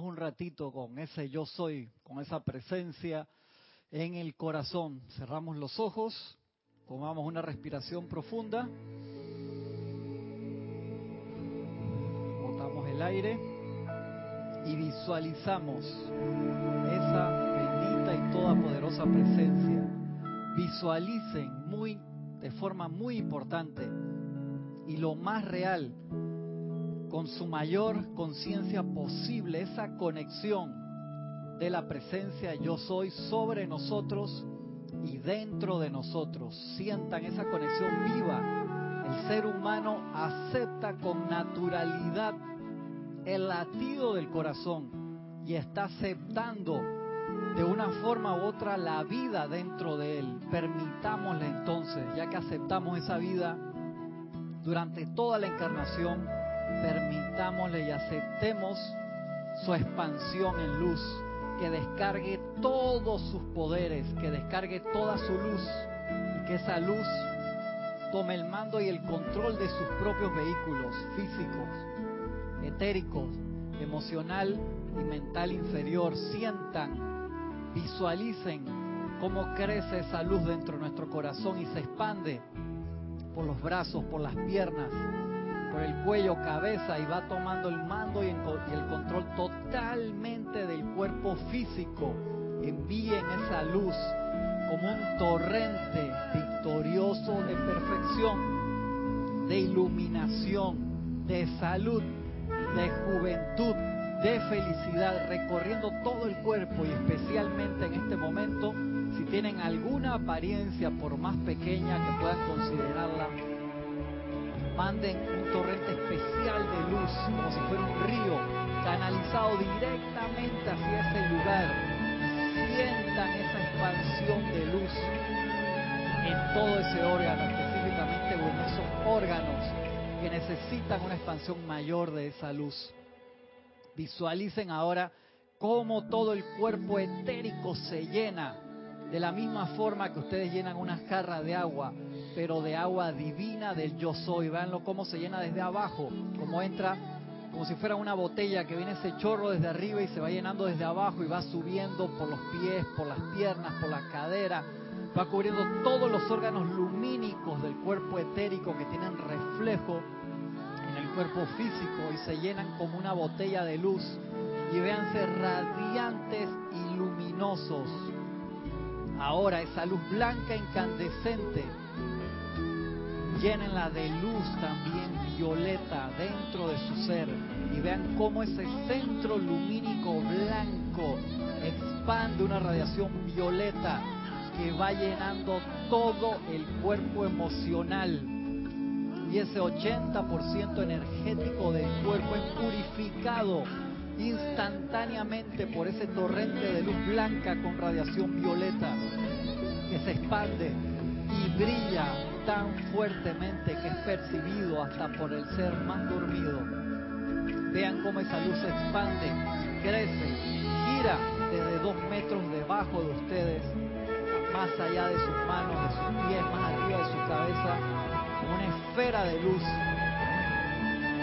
un ratito con ese yo soy, con esa presencia en el corazón. Cerramos los ojos, tomamos una respiración profunda, botamos el aire y visualizamos esa bendita y toda poderosa presencia. Visualicen muy de forma muy importante y lo más real con su mayor conciencia posible esa conexión de la presencia yo soy sobre nosotros y dentro de nosotros. Sientan esa conexión viva. El ser humano acepta con naturalidad el latido del corazón y está aceptando de una forma u otra la vida dentro de él. Permitámosle entonces, ya que aceptamos esa vida durante toda la encarnación, permitámosle y aceptemos su expansión en luz, que descargue todos sus poderes, que descargue toda su luz y que esa luz tome el mando y el control de sus propios vehículos físicos, etéricos, emocional y mental inferior. Sientan, visualicen cómo crece esa luz dentro de nuestro corazón y se expande por los brazos, por las piernas, por el cuello, cabeza y va tomando el mando y el control totalmente del cuerpo físico. Envíen esa luz como un torrente victorioso de perfección, de iluminación, de salud, de juventud, de felicidad, recorriendo todo el cuerpo y especialmente en este momento, si tienen alguna apariencia, por más pequeña que puedan considerarla, manden un torrente especial de luz, como si fuera un río, canalizado directamente hacia ese lugar. Sientan esa expansión de luz en todo ese órgano, específicamente o en esos órganos que necesitan una expansión mayor de esa luz. Visualicen ahora cómo todo el cuerpo etérico se llena de la misma forma que ustedes llenan una jarra de agua, pero de agua divina del yo soy. Veanlo cómo se llena desde abajo, como entra como si fuera una botella que viene ese chorro desde arriba y se va llenando desde abajo y va subiendo por los pies, por las piernas, por la cadera, va cubriendo todos los órganos lumínicos del cuerpo etérico que tienen reflejo en el cuerpo físico y se llenan como una botella de luz. Y véanse radiantes y luminosos. Ahora esa luz blanca incandescente, llénenla de luz también violeta dentro de su ser y vean cómo ese centro lumínico blanco expande una radiación violeta que va llenando todo el cuerpo emocional. Y ese 80% energético del cuerpo es purificado instantáneamente por ese torrente de luz blanca con radiación violeta que se expande y brilla tan fuertemente que es percibido hasta por el ser más dormido. Vean cómo esa luz se expande, crece, gira desde dos metros debajo de ustedes, más allá de sus manos, de sus pies, más arriba de su cabeza, una esfera de luz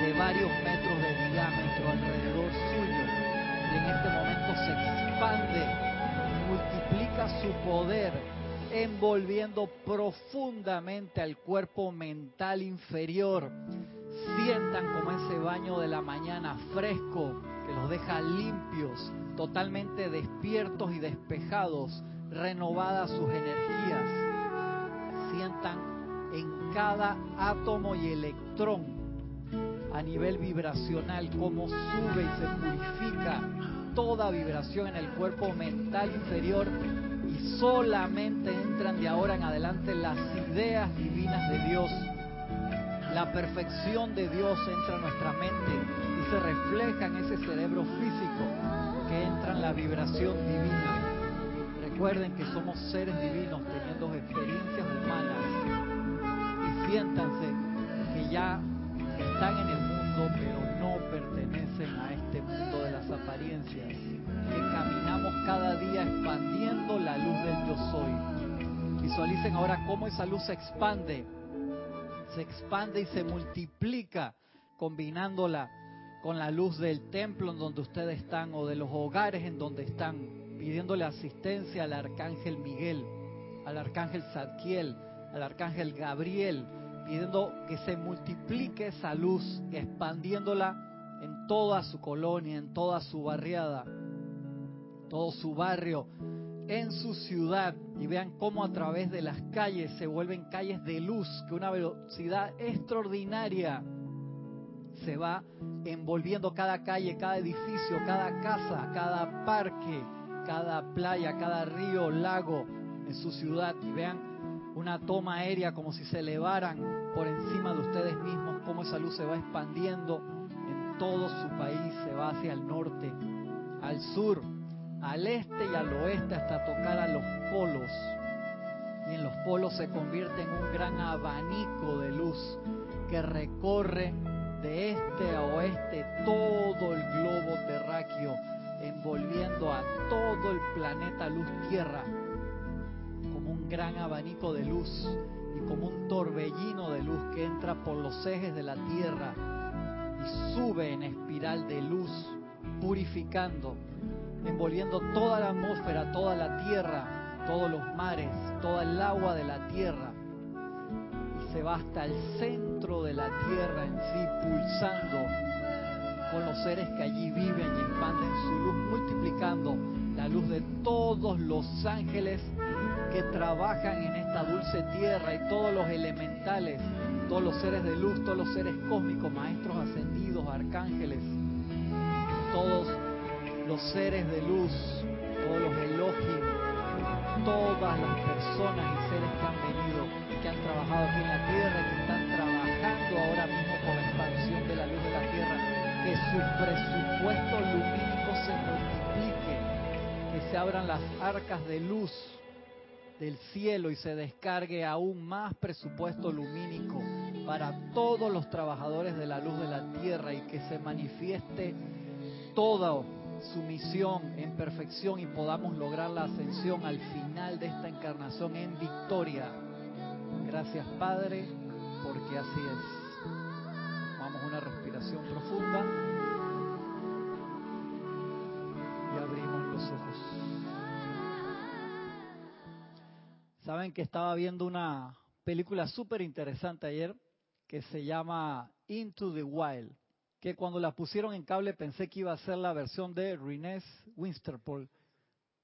de varios metros de diámetro alrededor suyo. Y en este momento se expande, multiplica su poder, envolviendo profundamente al cuerpo mental inferior. Sientan como ese baño de la mañana fresco que los deja limpios, totalmente despiertos y despejados, renovadas sus energías. Sientan en cada átomo y electrón a nivel vibracional, cómo sube y se purifica toda vibración en el cuerpo mental inferior y solamente entran de ahora en adelante las ideas divinas de Dios. La perfección de Dios entra en nuestra mente y se refleja en ese cerebro físico que entra en la vibración divina. Recuerden que somos seres divinos teniendo experiencias humanas y siéntanse que ya están en el pero no pertenecen a este mundo de las apariencias, que caminamos cada día expandiendo la luz del yo soy. Visualicen ahora cómo esa luz se expande, se expande y se multiplica, combinándola con la luz del templo en donde ustedes están o de los hogares en donde están, pidiéndole asistencia al arcángel Miguel, al arcángel Zadkiel, al arcángel Gabriel, pidiendo que se multiplique esa luz, expandiéndola en toda su colonia, en toda su barriada, todo su barrio, en su ciudad. Y vean cómo a través de las calles se vuelven calles de luz que una velocidad extraordinaria se va envolviendo cada calle, cada edificio, cada casa, cada parque, cada playa, cada río, lago en su ciudad. Y vean una toma aérea como si se elevaran por encima de ustedes mismos, cómo esa luz se va expandiendo en todo su país, se va hacia el norte, al sur, al este y al oeste hasta tocar a los polos. Y en los polos se convierte en un gran abanico de luz que recorre de este a oeste todo el globo terráqueo, envolviendo a todo el planeta luz tierra gran abanico de luz y como un torbellino de luz que entra por los ejes de la tierra y sube en espiral de luz, purificando envolviendo toda la atmósfera, toda la tierra, todos los mares, toda el agua de la tierra. Y se va hasta el centro de la tierra en sí, pulsando con los seres que allí viven y expanden su luz, multiplicando la luz de todos los ángeles que trabajan en esta dulce tierra y todos los elementales, todos los seres de luz, todos los seres cósmicos, maestros ascendidos, arcángeles, todos los seres de luz, todos los elogios, todas las personas y seres que han venido, que han trabajado aquí en la tierra, que están trabajando ahora mismo por la expansión de la luz de la tierra, que su presupuesto lumínico se multiplique, que se abran las arcas de luz del cielo y se descargue aún más presupuesto lumínico para todos los trabajadores de la luz de la tierra y que se manifieste todo su misión en perfección y podamos lograr la ascensión al final de esta encarnación en victoria. Gracias Padre, porque así es. A una respiración profunda y abrimos los ojos. Saben que estaba viendo una película súper interesante ayer que se llama Into the Wild que cuando la pusieron en cable pensé que iba a ser la versión de Renés Winsterpool,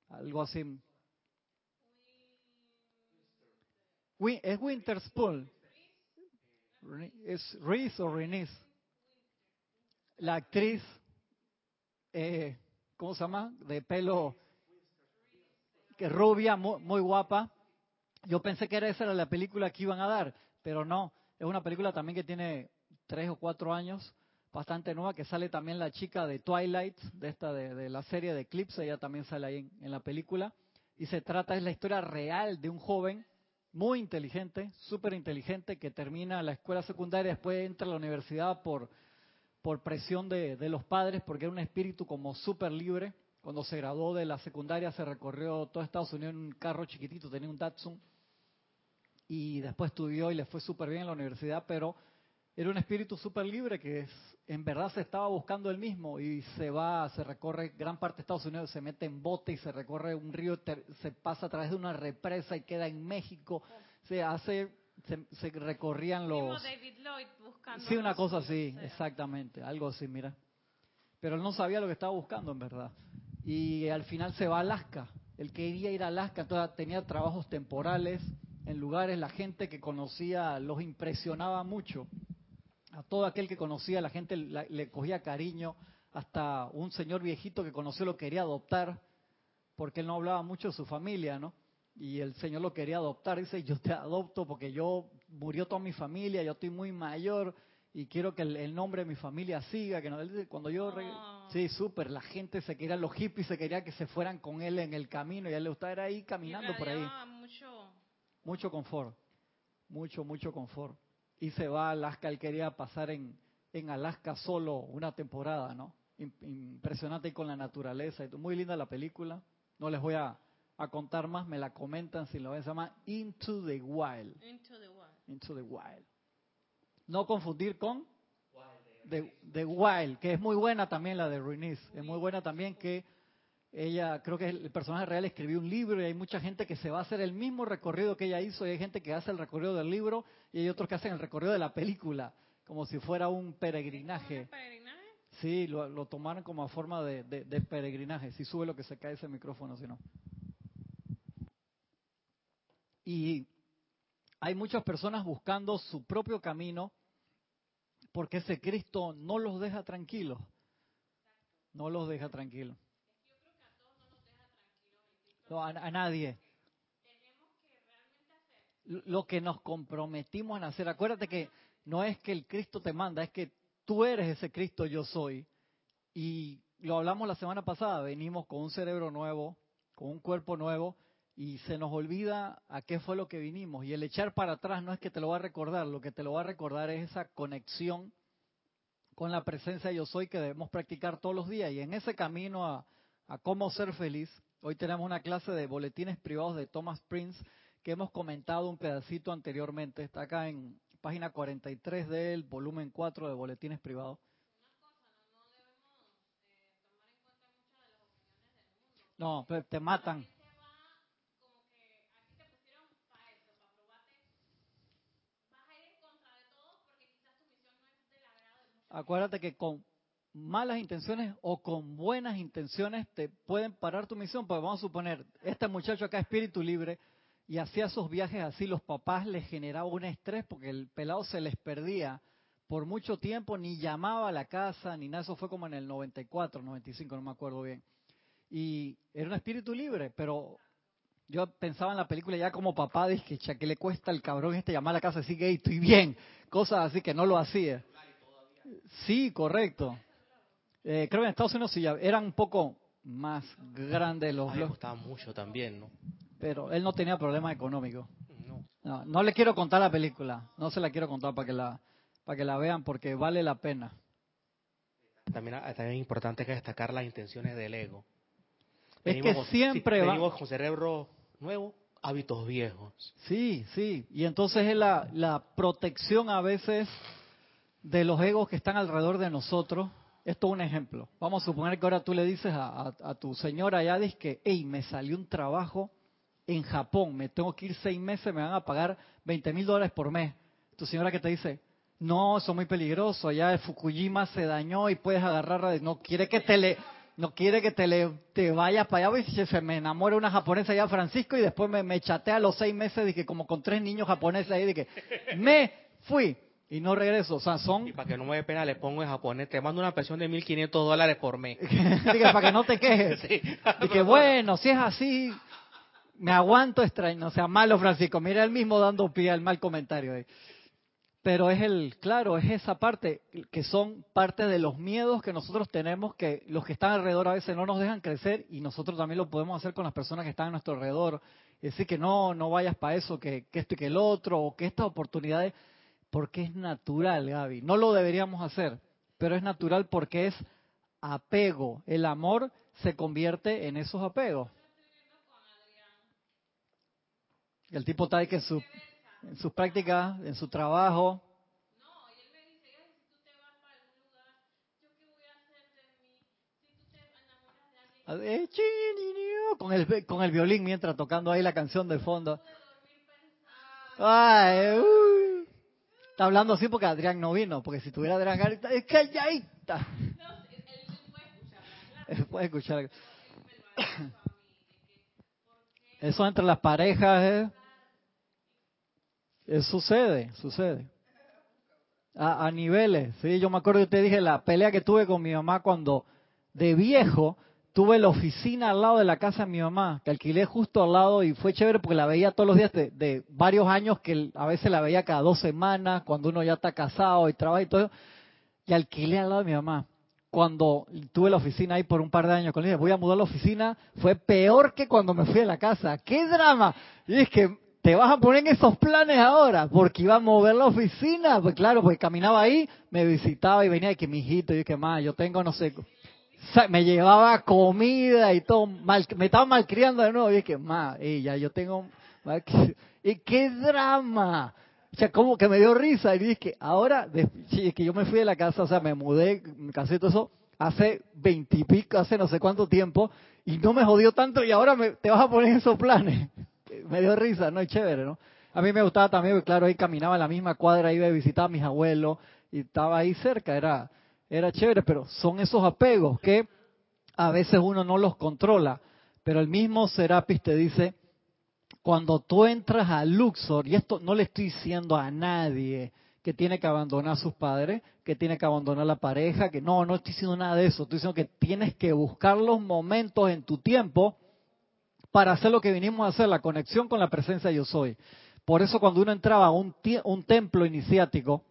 algo así. es Winterspool. ¿Es Reese o Renés? La actriz, eh, ¿cómo se llama? De pelo que rubia, muy, guapa. Yo pensé que era esa era la película que iban a dar, pero no. Es una película también que tiene tres o cuatro años bastante nueva, que sale también la chica de Twilight, de esta de, la serie de Eclipse, ella también sale ahí en, la película. Y se trata, es la historia real de un joven muy inteligente, súper inteligente, que termina la escuela secundaria, después entra a la universidad por, por presión de, de los padres, porque era un espíritu como súper libre. Cuando se graduó de la secundaria se recorrió todo Estados Unidos en un carro chiquitito, tenía un Datsun. Y después estudió y le fue súper bien en la universidad, pero era un espíritu súper libre que es, en verdad se estaba buscando él mismo y se va, se recorre gran parte de Estados Unidos, se mete en bote y se recorre un río, se pasa a través de una represa y queda en México. Se hace, se, recorrían los... David Lloyd buscando sí, una cosa así, exactamente, algo así, mira. Pero él no sabía lo que estaba buscando en verdad. Y al final se va a Alaska. Él quería ir a Alaska, entonces tenía trabajos temporales en lugares, la gente que conocía los impresionaba mucho a todo aquel que conocía, la gente le cogía cariño, hasta un señor viejito que conoció lo quería adoptar, porque él no hablaba mucho de su familia, ¿no? Y el señor lo quería adoptar, dice, yo te adopto porque yo murió toda mi familia, yo estoy muy mayor y quiero que el, nombre de mi familia siga, que no, cuando yo sí, súper, la gente se quería, los hippies se quería que se fueran con él en el camino y a él le gustaba ir ahí caminando por ahí. Mucho... mucho confort, mucho, mucho confort y se va a Alaska. Él quería pasar en, en Alaska solo una temporada, ¿no? Impresionante con la naturaleza. Muy linda la película. No les voy a, contar más, me la comentan si lo ven. Se llama Into the Wild. Into the Wild. Into the Wild. No confundir con de, de Wild, que es muy buena también la de Ruinis, es muy buena también que ella, creo que el personaje real escribió un libro y hay mucha gente que se va a hacer el mismo recorrido que ella hizo y hay gente que hace el recorrido del libro y hay otros que hacen el recorrido de la película, como si fuera un peregrinaje. peregrinaje? Sí, lo, lo tomaron como forma de, de, de, peregrinaje. Si sube lo que se cae ese micrófono, si no. Y hay muchas personas buscando su propio camino porque ese Cristo no los deja tranquilos. No los deja tranquilos. No, a, nadie. Lo que nos comprometimos en hacer. Acuérdate que no es que el Cristo te manda, es que tú eres ese Cristo yo soy. Y lo hablamos la semana pasada, venimos con un cerebro nuevo, con un cuerpo nuevo, y se nos olvida a qué fue lo que vinimos. Y el echar para atrás no es que te lo va a recordar, lo que te lo va a recordar es esa conexión con la presencia yo soy que debemos practicar todos los días. Y en ese camino a cómo ser feliz, hoy tenemos una clase de boletines privados de Thomas Prince que hemos comentado un pedacito anteriormente. Está acá en página 43 del volumen 4 de boletines privados. No, te matan. Acuérdate que con malas intenciones o con buenas intenciones te pueden parar tu misión. Pues vamos a suponer, este muchacho acá, espíritu libre, y hacía sus viajes así, los papás les generaba un estrés porque el pelado se les perdía por mucho tiempo, ni llamaba a la casa, ni nada, eso fue como en el 94, 95, no me acuerdo bien. Y era un espíritu libre, pero yo pensaba en la película ya como papá, dije, que le cuesta al cabrón este llamar a la casa y decir, estoy bien, cosas así que no lo hacía. Sí, correcto. Eh, creo que en Estados Unidos sí eran un poco más grandes los blogs. costaba mucho también, ¿no? Pero él no tenía problemas económicos. No. no. le quiero contar la película. No se la quiero contar para que la, para que la vean porque vale la pena. También, ah, también es importante que destacar las intenciones del ego. Es que siempre va... Venimos con cerebro nuevo, hábitos viejos. Sí, sí. Y entonces es la, la protección a veces de los egos que están alrededor de nosotros. Esto es un ejemplo. Vamos a suponer que ahora tú le dices a, tu señora Yadis que, hey, me salió un trabajo en Japón, me tengo que ir seis meses, me van a pagar 20 mil dólares por mes. Tu señora que te dice, no, eso es muy peligroso, allá de Fukujima se dañó y puedes agarrar, no quiere que te le, no quiere que te, le, te vayas para allá, y se me enamora una japonesa allá Francisco y después me, me chatea a los seis meses de que como con tres niños japoneses ahí de que me fui y no regreso. O sea, son... Y para que no me dé pena le pongo en japonés, te mando una pensión de 1.500 dólares por mes. para que no te quejes. Y que bueno, si es así, me aguanto extraño. No sea malo, Francisco. Mira él mismo dando pie al mal comentario ahí. Pero es el, claro, es esa parte que son parte de los miedos que nosotros tenemos, que los que están alrededor a veces no nos dejan crecer y nosotros también lo podemos hacer con las personas que están a nuestro alrededor. Es decir, que no, no vayas para eso, que, que esto y que el otro, o que estas oportunidades porque es natural, Gaby. No lo deberíamos hacer, pero es natural porque es apego. El amor se convierte en esos apegos. El tipo está ahí que en, su, en sus prácticas, en su trabajo. Con el, con el violín mientras tocando ahí la canción de fondo. Ay, uh. Está hablando así porque Adrián no vino, porque si tuviera Adrián ahorita, es que ya está. Él puede escuchar. Eso entre las parejas, ¿eh? Eso sucede, sucede. A, a, niveles, sí, yo me acuerdo que te dije la pelea que tuve con mi mamá cuando de viejo tuve la oficina al lado de la casa de mi mamá, que alquilé justo al lado y fue chévere porque la veía todos los días de, varios años, que a veces la veía cada dos semanas, cuando uno ya está casado y trabaja y todo, y alquilé al lado de mi mamá. Cuando tuve la oficina ahí por un par de años con ella, voy a mudar la oficina, fue peor que cuando me fui a la casa. ¡Qué drama! Y es que te vas a poner en esos planes ahora, porque iba a mover la oficina. Pues claro, porque caminaba ahí, me visitaba y venía y que mi hijito, y que más, yo tengo no sé me llevaba comida y todo, me estaba malcriando de nuevo. Y es que, ma, ya yo tengo, y qué drama. O sea, como que me dio risa y dije que ahora, es que yo me fui de la casa, o sea, me mudé, me casé todo eso, hace veintipico, hace no sé cuánto tiempo, y no me jodió tanto y ahora me, te vas a poner esos planes. me dio risa, ¿no? Es chévere, ¿no? A mí me gustaba también, claro, ahí caminaba en la misma cuadra, iba a visitar a mis abuelos y estaba ahí cerca, era, era chévere, pero son esos apegos que a veces uno no los controla. Pero el mismo Serapis te dice, cuando tú entras a Luxor, y esto no le estoy diciendo a nadie que tiene que abandonar a sus padres, que tiene que abandonar la pareja, que no, no estoy diciendo nada de eso, estoy diciendo que tienes que buscar los momentos en tu tiempo para hacer lo que vinimos a hacer, la conexión con la presencia yo soy. Por eso cuando uno entraba a un, un templo iniciático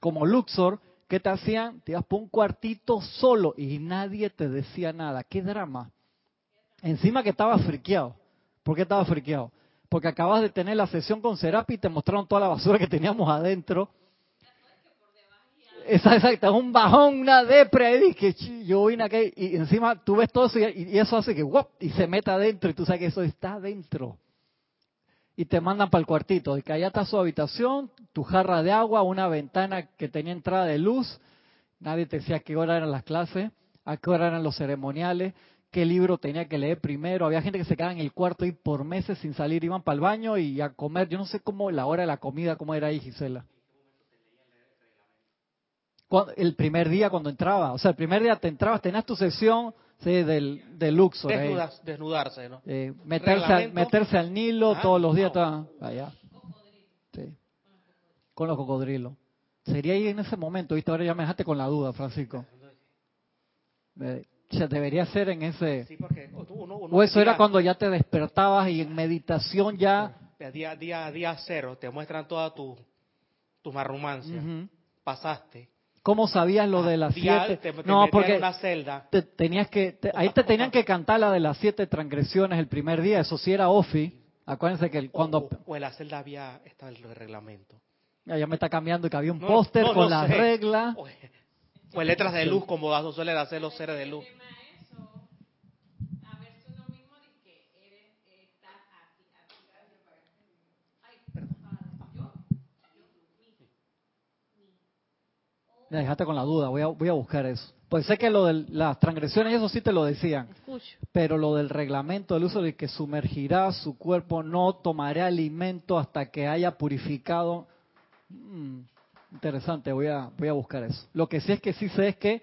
como Luxor, ¿qué te hacían? Te ibas por un cuartito solo y nadie te decía nada. ¿Qué drama? Encima que estaba friqueado. ¿Por qué estaba friqueado? porque acabas de tener la sesión con Serapi y te mostraron toda la basura que teníamos adentro. Exacto, es un bajón, una depre, y que yo vine aquí y encima tú ves todo eso y, eso hace que y se meta adentro y tú sabes que eso está adentro. Y te mandan para el cuartito, y que allá está su habitación, tu jarra de agua, una ventana que tenía entrada de luz, nadie te decía a qué hora eran las clases, a qué hora eran los ceremoniales, qué libro tenía que leer primero. Había gente que se quedaba en el cuarto y por meses sin salir, iban para el baño y a comer. Yo no sé cómo la hora de la comida, cómo era ahí, Gisela. El primer día cuando entraba, o sea, el primer día te entrabas, tenías tu sesión del, del Luxor. desnudarse, ¿no? Eh, meterse, al, meterse al Nilo ah, todos los días. allá. Sí. Con los cocodrilos. Sería ahí en ese momento, ¿viste? Ahora ya me dejaste con la duda, Francisco. Se debería ser en ese... Sí, porque uno, o eso era cuando ya te despertabas y en meditación ya... Día, día, día cero, te muestran toda tu, tu marrumancia. Pasaste. ¿Cómo sabías lo de las siete? no, porque una celda. Te, tenías que, ahí te tenían que cantar la de las siete transgresiones el primer día. Eso sí era Ofi. Acuérdense que cuando... O, en la celda había, estaba el reglamento. Ya, me está cambiando y que había un póster con las reglas. Pues letras de luz, como suelen hacer los seres de luz. Me dejaste con la duda, voy a, voy a buscar eso. Pues sé que lo de las transgresiones, eso sí te lo decían. Pero lo del reglamento del uso de que sumergirá su cuerpo, no tomará alimento hasta que haya purificado. Mm, interesante, voy a, voy a buscar eso. Lo que sí es que sí sé es que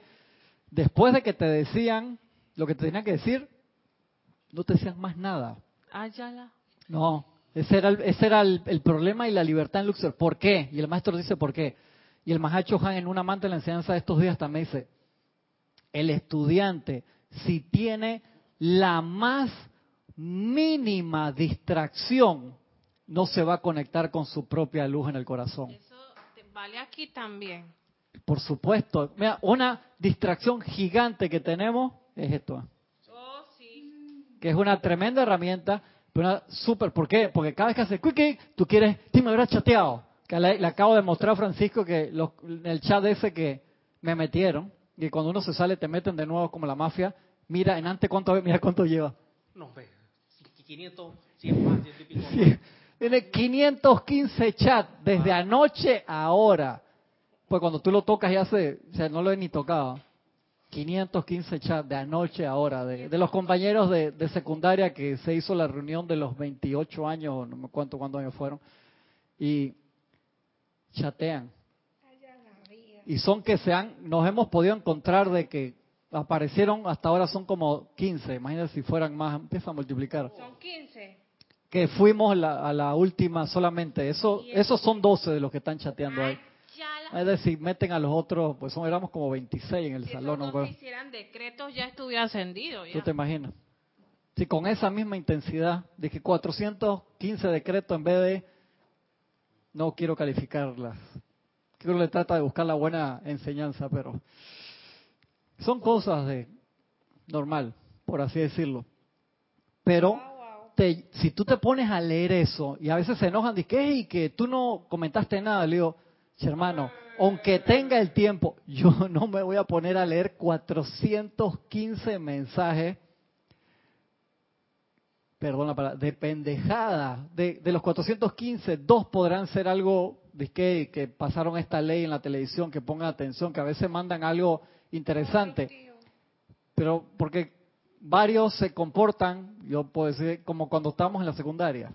después de que te decían lo que te tenían que decir, no te decían más nada. Ya No, ese era, el, ese era el, el, problema y la libertad en Luxor. ¿Por qué? Y el maestro dice por qué. Y el Mahacho Han en una amante de la enseñanza de estos días también dice, el estudiante, si tiene la más mínima distracción, no se va a conectar con su propia luz en el corazón. Eso vale aquí también. Por supuesto. Mira, una distracción gigante que tenemos es esto. Oh, sí. Que es una tremenda herramienta, pero una súper. ¿Por qué? Porque cada vez que hace quickie, tú quieres, tú me habrás chateado que le, acabo de mostrar a Francisco que los, el chat ese que me metieron, y cuando uno se sale te meten de nuevo como la mafia, mira en antes cuánto, mira cuánto lleva. No, 500, 100 más, 100 y pico Tiene 515 chats desde anoche a ahora. Pues cuando tú lo tocas ya se, o sea, no lo he ni tocado. 515 chats de anoche a ahora, de, de los compañeros de, de, secundaria que se hizo la reunión de los 28 años, no me cuánto cuántos años fueron. Y chatean. Y son que se han, nos hemos podido encontrar de que aparecieron, hasta ahora son como 15, imagínate si fueran más, empieza a multiplicar. Son 15. Que fuimos a la última solamente, eso, esos son 12 de los que están chateando ahí. Es decir, meten a los otros, pues son, éramos como 26 en el salón. Si hicieran decretos ya estuviera ascendido. ¿Tú te imaginas? Si con esa misma intensidad, de que 415 decretos en vez de no quiero calificarlas. Creo que le trata de buscar la buena enseñanza, pero son cosas de normal, por así decirlo. Pero si tú te pones a leer eso y a veces se enojan de que, y que tú no comentaste nada, le digo, hermano, aunque tenga el tiempo, yo no me voy a poner a leer 415 mensajes perdón la palabra, de pendejada. De, de los 415, dos podrán ser algo que, que pasaron esta ley en la televisión, que pongan atención, que a veces mandan algo interesante, pero porque varios se comportan, yo puedo decir, como cuando estábamos en la secundaria.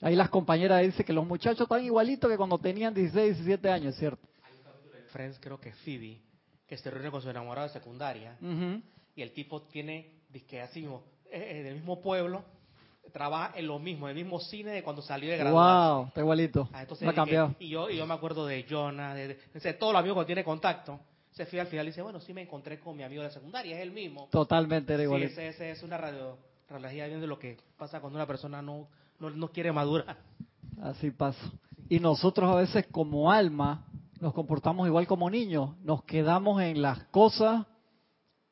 Ahí las compañeras dicen que los muchachos están igualitos que cuando tenían 16, 17 años, ¿cierto? Hay un capítulo de Friends, creo que Phoebe, que se reúne con su enamorado de secundaria y el tipo tiene, que así mismo, eh, eh, del mismo pueblo, trabaja en lo mismo, en el mismo cine de cuando salió de graduarse. Wow, está igualito. Ah, entonces no ha cambiado. y yo y yo me acuerdo de Jonah, de, de- de todos los amigos que tiene contacto. Se fue al final y dice, bueno, sí me encontré con mi amigo de la secundaria, es el mismo. Totalmente era Sí, igualito. ese, ese es una radio, radiología bien de lo que pasa cuando una persona no, no, no quiere madurar. Así pasa. Y nosotros a veces como alma nos comportamos igual como niños. Nos quedamos en las cosas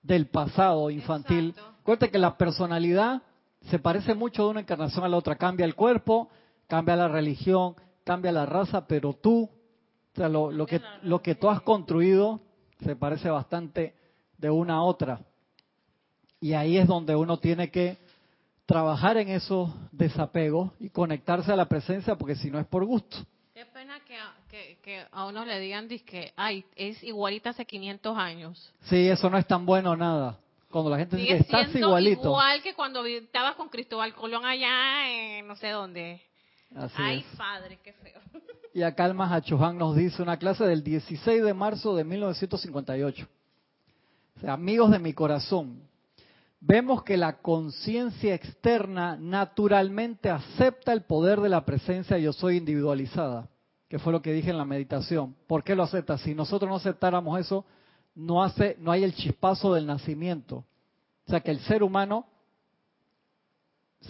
del pasado infantil. Exacto. Acuérdate que la personalidad se parece mucho de una encarnación a la otra. Cambia el cuerpo, cambia la religión, cambia la raza, pero tú, o sea, lo, lo que, lo que tú has construido se parece bastante de una a otra. Y ahí es donde uno tiene que trabajar en esos desapegos y conectarse a la presencia, porque si no es por gusto. Qué pena que, a- que, que a uno le digan que, ay, es igualita hace 500 años. Sí, eso no es tan bueno nada. Cuando la gente dice estás igualito. igual que cuando estabas con Cristóbal Colón allá en no sé dónde. Así ay, es. padre, qué feo. Y acá el Mahachohan nos dice una clase del 16 de marzo de 1958. O sea, amigos de mi corazón, vemos que la conciencia externa naturalmente acepta el poder de la presencia yo soy individualizada, que fue lo que dije en la meditación. ¿Por qué lo acepta? Si nosotros no aceptáramos eso, no hace no hay el chispazo del nacimiento. O sea, que el ser humano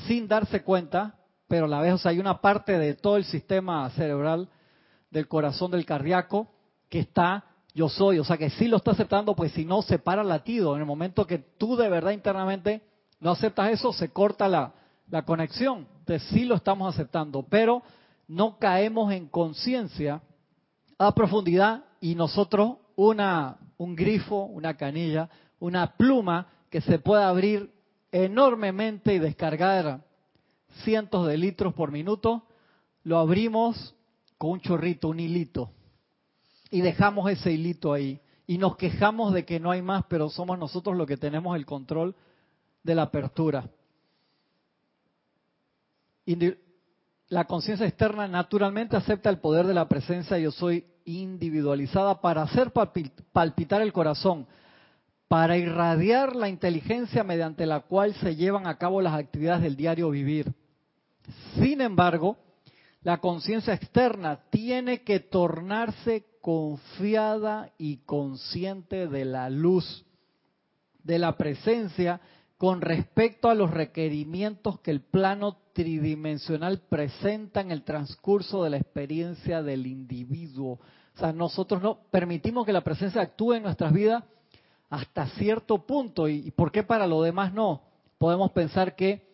sin darse cuenta, pero a la vez, o sea, hay una parte de todo el sistema cerebral del corazón del cardíaco que está yo soy, o sea que sí lo está aceptando, pues si no se para latido. En el momento que tú de verdad internamente no aceptas eso, se corta la, la conexión. Entonces sí lo estamos aceptando, pero no caemos en conciencia a profundidad y nosotros una un grifo, una canilla, una pluma que se puede abrir enormemente y descargar cientos de litros por minuto, lo abrimos con un chorrito, un hilito, y dejamos ese hilito ahí. Y nos quejamos de que no hay más, pero somos nosotros los que tenemos el control de la apertura. La conciencia externa naturalmente acepta el poder de la presencia yo soy individualizada para hacer palpi- palpitar el corazón, para irradiar la inteligencia mediante la cual se llevan a cabo las actividades del diario vivir. Sin embargo, la conciencia externa tiene que tornarse confiada y consciente de la luz, de la presencia, con respecto a los requerimientos que el plano tridimensional presenta en el transcurso de la experiencia del individuo. O sea, nosotros no permitimos que la presencia actúe en nuestras vidas hasta cierto punto. ¿Y por qué para lo demás no? Podemos pensar que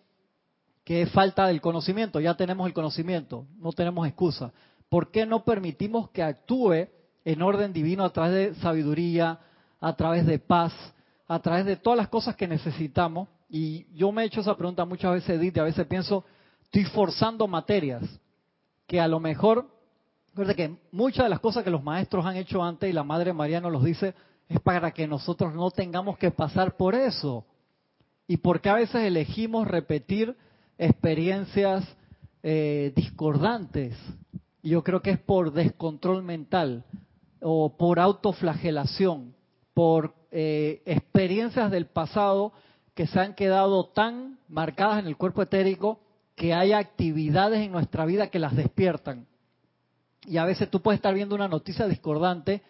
que es falta del conocimiento, ya tenemos el conocimiento, no tenemos excusa. ¿Por qué no permitimos que actúe en orden divino a través de sabiduría, a través de paz, a través de todas las cosas que necesitamos? Y yo me he hecho esa pregunta muchas veces, Edith, y a veces pienso, estoy forzando materias, que a lo mejor, recuerda que muchas de las cosas que los maestros han hecho antes, y la Madre María nos los dice, es para que nosotros no tengamos que pasar por eso. ¿Y por qué a veces elegimos repetir experiencias eh, discordantes? Yo creo que es por descontrol mental o por autoflagelación, por eh, experiencias del pasado que se han quedado tan marcadas en el cuerpo etérico que hay actividades en nuestra vida que las despiertan. Y a veces tú puedes estar viendo una noticia discordante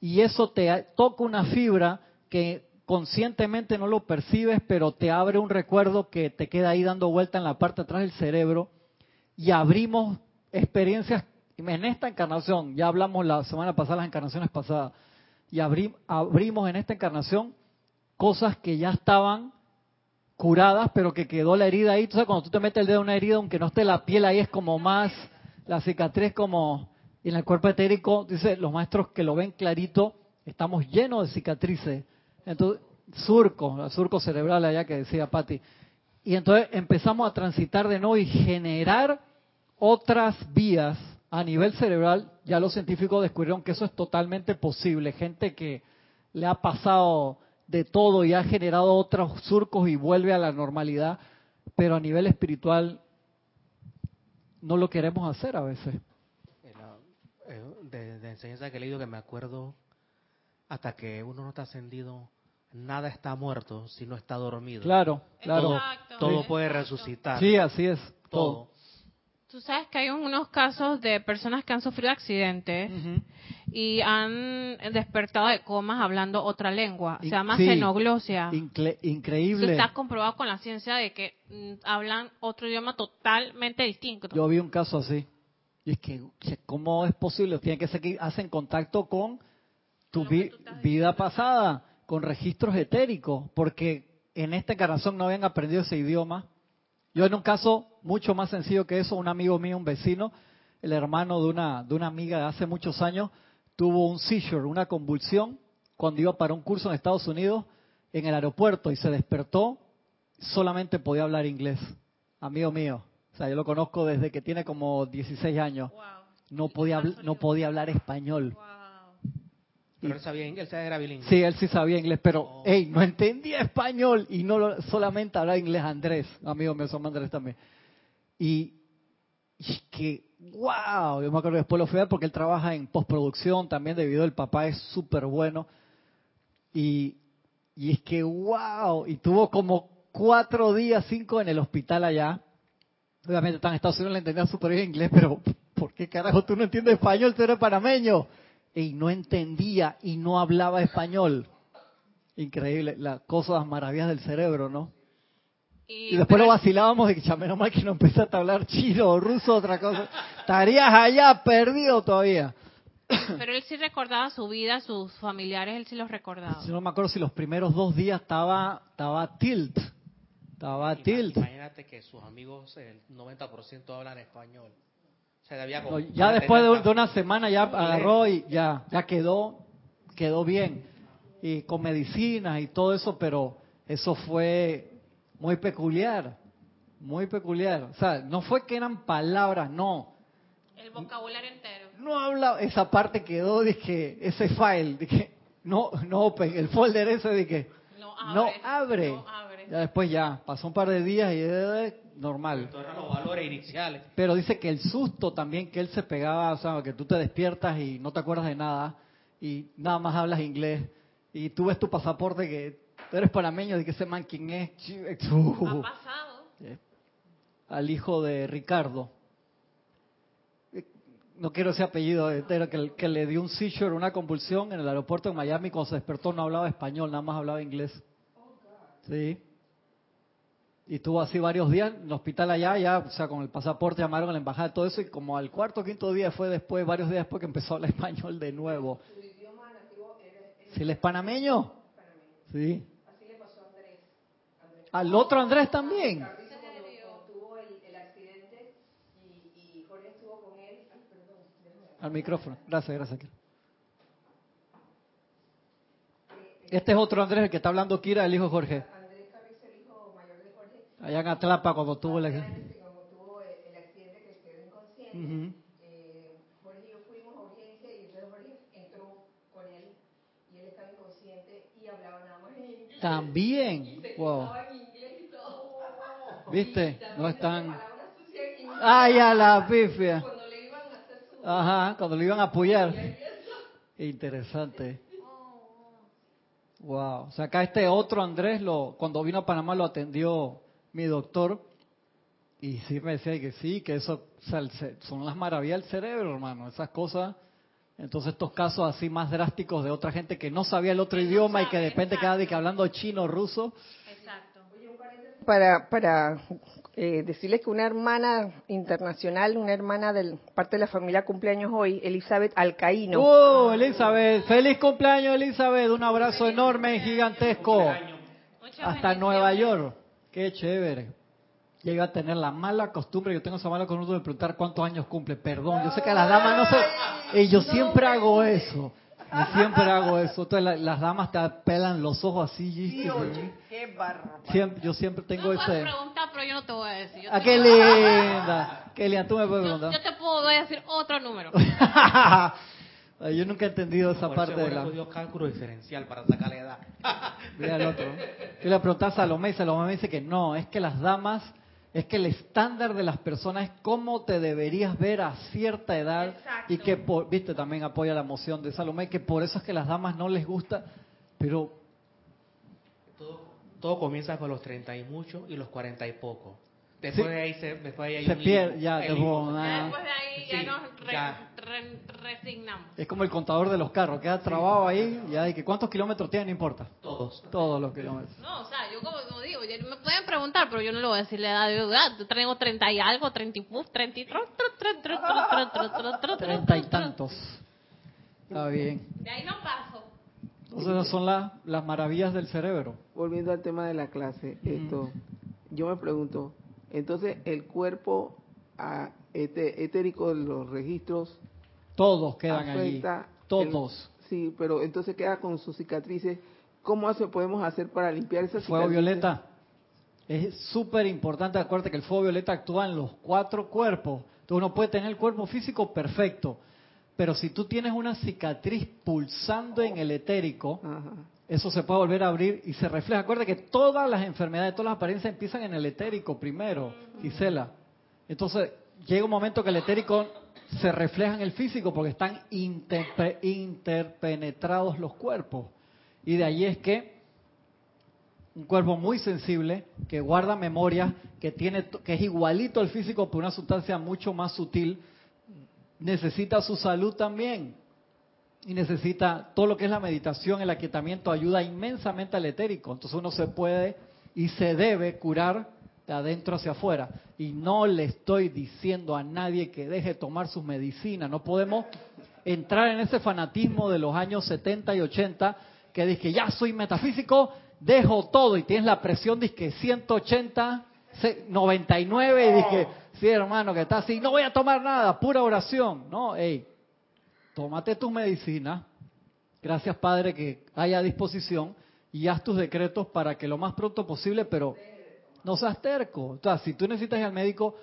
y eso te toca una fibra que conscientemente no lo percibes, pero te abre un recuerdo que te queda ahí dando vuelta en la parte de atrás del cerebro. Y abrimos experiencias en esta encarnación, ya hablamos la semana pasada, las encarnaciones pasadas, y abri- abrimos en esta encarnación cosas que ya estaban curadas, pero que quedó la herida ahí. Sabes, cuando tú te metes el dedo en una herida, aunque no esté la piel ahí, es como más, la cicatriz como, y en el cuerpo etérico, dice los maestros que lo ven clarito, estamos llenos de cicatrices. Entonces, surco, surco cerebral allá que decía Patti. Y entonces empezamos a transitar de nuevo y generar otras vías a nivel cerebral, ya los científicos descubrieron que eso es totalmente posible. Gente que le ha pasado de todo y ha generado otros surcos y vuelve a la normalidad, pero a nivel espiritual no lo queremos hacer a veces. De, de enseñanza que he leído que me acuerdo, hasta que uno no está ascendido, nada está muerto si no está dormido. Claro, claro. Exacto, Todo exacto. puede resucitar. Sí, así es. todo. Tú sabes que hay unos casos de personas que han sufrido accidentes Ujú. y han despertado de comas hablando otra lengua. Se llama sí. xenoglosia. Incre- Eso increíble. está comprobado con la ciencia de que mm, hablan otro idioma totalmente distinto. Yo vi un caso así. Y es que, ¿cómo es posible? Tiene que ser que hacen contacto con tu vi- vida pasada, con registros etéricos, porque en esta encarnación no habían aprendido ese idioma. Yo en un caso mucho más sencillo que eso, un amigo mío, un vecino, el hermano de una, de una amiga de hace muchos años, tuvo un seizure, una convulsión, cuando iba para un curso en Estados Unidos, en el aeropuerto, y se despertó, solamente podía hablar inglés. Amigo mío. Sea, yo lo conozco desde que tiene como 16 años. Wow. No podía, no podía hablar español. Wow. Pero él sabía, él era bilingüe. Sí, él sí sabía inglés, pero, Oh. hey, no entendía español y no lo- solamente hablaba inglés Andrés, amigo mío, llama Andrés también. Y, y que, wow, yo me acuerdo que después lo fui a ver porque él trabaja en postproducción también debido al papá es súper bueno. Y, y es que, wow, y tuvo como cuatro días, cinco en el hospital allá. Obviamente está en Estados Unidos, le entendía súper bien inglés, pero ¿por qué carajo tú no entiendes español? Tú eres panameño. Y no entendía y no hablaba español. Increíble, las cosas maravillas del cerebro, ¿no? Y después pero- lo vacilábamos de que "Cha, menos mal que no empezaste a hablar chino o ruso otra cosa. Estarías allá perdido todavía. Pero él sí recordaba su vida, sus familiares, él sí los recordaba. Yo no me acuerdo si los primeros dos días estaba, estaba tilt. Estaba tilt. Imagínate que sus amigos, el 90% hablan español. Se debía No, como- ya después de, una semana ya agarró y ya, ya quedó, quedó bien. Y con medicinas y todo eso, pero eso fue muy peculiar, muy peculiar. O sea, no fue que eran palabras, no. El vocabulario entero. No habla, esa parte quedó, dije, ese file, dije, no, no open, el folder ese de que No abre. No abre. Ya después ya, pasó un par de días y eh, normal. Estos eran los valores iniciales. Pero dice que el susto también que él se pegaba, o sea, que tú te despiertas y no te acuerdas de nada y nada más hablas inglés y tú ves tu pasaporte que tú eres panameño, de que ese man quién es, Ha pasado. al hijo de Ricardo. Eh, No quiero ese apellido, eh, pero que, que le dio un seizure, una convulsión en el aeropuerto de Miami cuando se despertó no hablaba español, nada más hablaba inglés. Sí. Y estuvo así varios días en el hospital allá, ya, o sea, con el pasaporte llamaron a la embajada, todo eso, y como al cuarto o quinto día fue después, varios días después que empezó a hablar español de nuevo. ¿Si él es panameño? Sí. Al otro Andrés también. y, y Jorge estuvo con él. Ay, perdón, déjame ver. Al micrófono. Gracias, gracias. Este es otro Andrés, el que está hablando Kira, el hijo Jorge. Andrés Cabeza, el hijo mayor de Jorge, Allá en Atlapa cuando tuvo el... de cuando tuvo el, accidente que quedó inconsciente, Ujú. eh, Jorge y yo fuimos a urgencia y entonces Jorge entró con él y él estaba inconsciente y hablaba nada más en inglés. También. Y se Wow. en inglés y todo. ¿Viste? Y No están... ¡Ay, a la pifia! Cuando le iban a hacer su... Ajá, cuando lo iban a apoyar. Interesante. Wow. O sea, acá este otro Andrés, lo, cuando vino a Panamá lo atendió mi doctor y sí me decía que sí, que eso o sea, son las maravillas del cerebro, hermano, esas cosas. Entonces estos casos así más drásticos de otra gente que no sabía el otro Que no idioma y que sabe, de repente quedaba de que hablando chino, ruso. Exacto. para, para eh, decirles que una hermana internacional, una hermana de parte de la familia cumpleaños hoy, Elizabeth Alcaíno. ¡Oh, Elizabeth! ¡Feliz cumpleaños, Elizabeth! Un abrazo enorme y gigantesco. Hasta. Nueva York. Qué chévere. Ya iba a tener la mala costumbre, yo tengo esa mala costumbre de preguntar cuántos años cumple. Perdón, yo sé que a las damas no se... Y yo siempre hago eso. Y siempre hago eso. Entonces la- las damas te pelan los ojos así. Sí, oye, qué. Siempre, yo siempre tengo Tú me puedes ese... preguntar, pero yo no te voy a decir. Yo ¡Ah, qué linda! ¡Qué linda! Tú me puedes yo, preguntar. yo te puedo voy a decir otro número. Ay, yo nunca he entendido esa Por parte eso de la... cálculo diferencial para sacar la edad. Mira el otro. Yo le pregunté a Salomé y Salomé me dice que no, es que las damas, es que el estándar de las personas es cómo te deberías ver a cierta edad Exacto. y que, por, viste, también apoya la moción de Salomé, que por eso es que las damas no les gusta, pero Todo, todo comienza con los 30 y mucho y los 40 y poco. Después de ahí se, pierde, ya, Después de ahí ya nos resignamos. Es como el contador de los carros, queda trabado ahí, ya de que cuántos kilómetros tiene, no importa. Todos. Todos los kilómetros. No, o sea, yo como, como digo, me pueden preguntar, pero yo no le voy a decir la edad de. Yo tengo 30 y algo, 30 y 30 y y tantos. Está bien. De ahí no paso. Entonces esas son las, las maravillas del cerebro. Volviendo al tema de la clase, esto, yo me pregunto, entonces el cuerpo ah, este, etérico de los registros Todos quedan allí. Todos. el- sí, pero entonces queda con sus cicatrices. ¿Cómo hace, podemos hacer para limpiar esas fuego cicatrices? violeta es súper importante. Acuérdate que el fuego violeta actúa en los cuatro cuerpos. Entonces uno puede tener el cuerpo físico perfecto, pero si tú tienes una cicatriz pulsando en el etérico, Ajá. Eso se puede volver a abrir y se refleja. Acuérdate que todas las enfermedades, todas las apariencias empiezan en el etérico primero, Gisela. Entonces llega un momento que el etérico se refleja en el físico porque están interpe- interpenetrados los cuerpos. Y de ahí es que un cuerpo muy sensible, que guarda memoria, que, tiene, que es igualito al físico, pero una sustancia mucho más sutil, necesita su salud también. Y necesita todo lo que es la meditación, el aquietamiento, ayuda inmensamente al etérico. Entonces uno se puede y se debe curar de adentro hacia afuera. Y no le estoy diciendo a nadie que deje tomar sus medicinas. No podemos entrar en ese fanatismo de los años 70 y 80 que dice que ya soy metafísico, dejo todo y tienes la presión que 180, se- 99 y dice sí hermano que está así, no voy a tomar nada, pura oración. No, hey, tómate tus medicinas, gracias Padre que haya disposición y haz tus decretos para que lo más pronto posible, pero no seas terco. O sea, si tú necesitas ir al médico,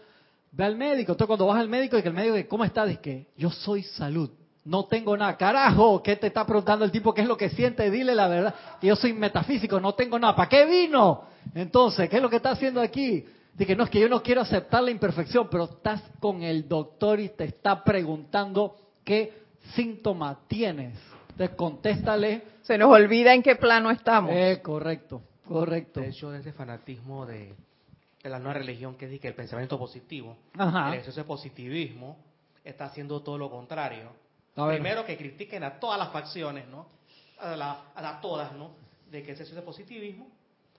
ve al médico. Entonces cuando vas al médico y que el médico dice, ¿cómo estás? Dice que yo soy salud. No tengo nada. Carajo, ¿qué te está preguntando el tipo? ¿Qué es lo que siente? Dile la verdad. Yo soy metafísico, no tengo nada. ¿Para qué vino? Entonces, ¿qué es lo que está haciendo aquí? Dice, no, es que yo no quiero aceptar la imperfección, pero estás con el doctor y te está preguntando qué síntoma tienes. Entonces, contéstale. Se nos olvida en qué plano estamos. Eh, correcto, correcto. De hecho, ese fanatismo de, de la nueva religión que dice que el pensamiento positivo, Ajá. el exceso de positivismo, está haciendo todo lo contrario. Primero que critiquen a todas las facciones, ¿no? A, la- a la- todas, ¿no? De que ese exceso de positivismo,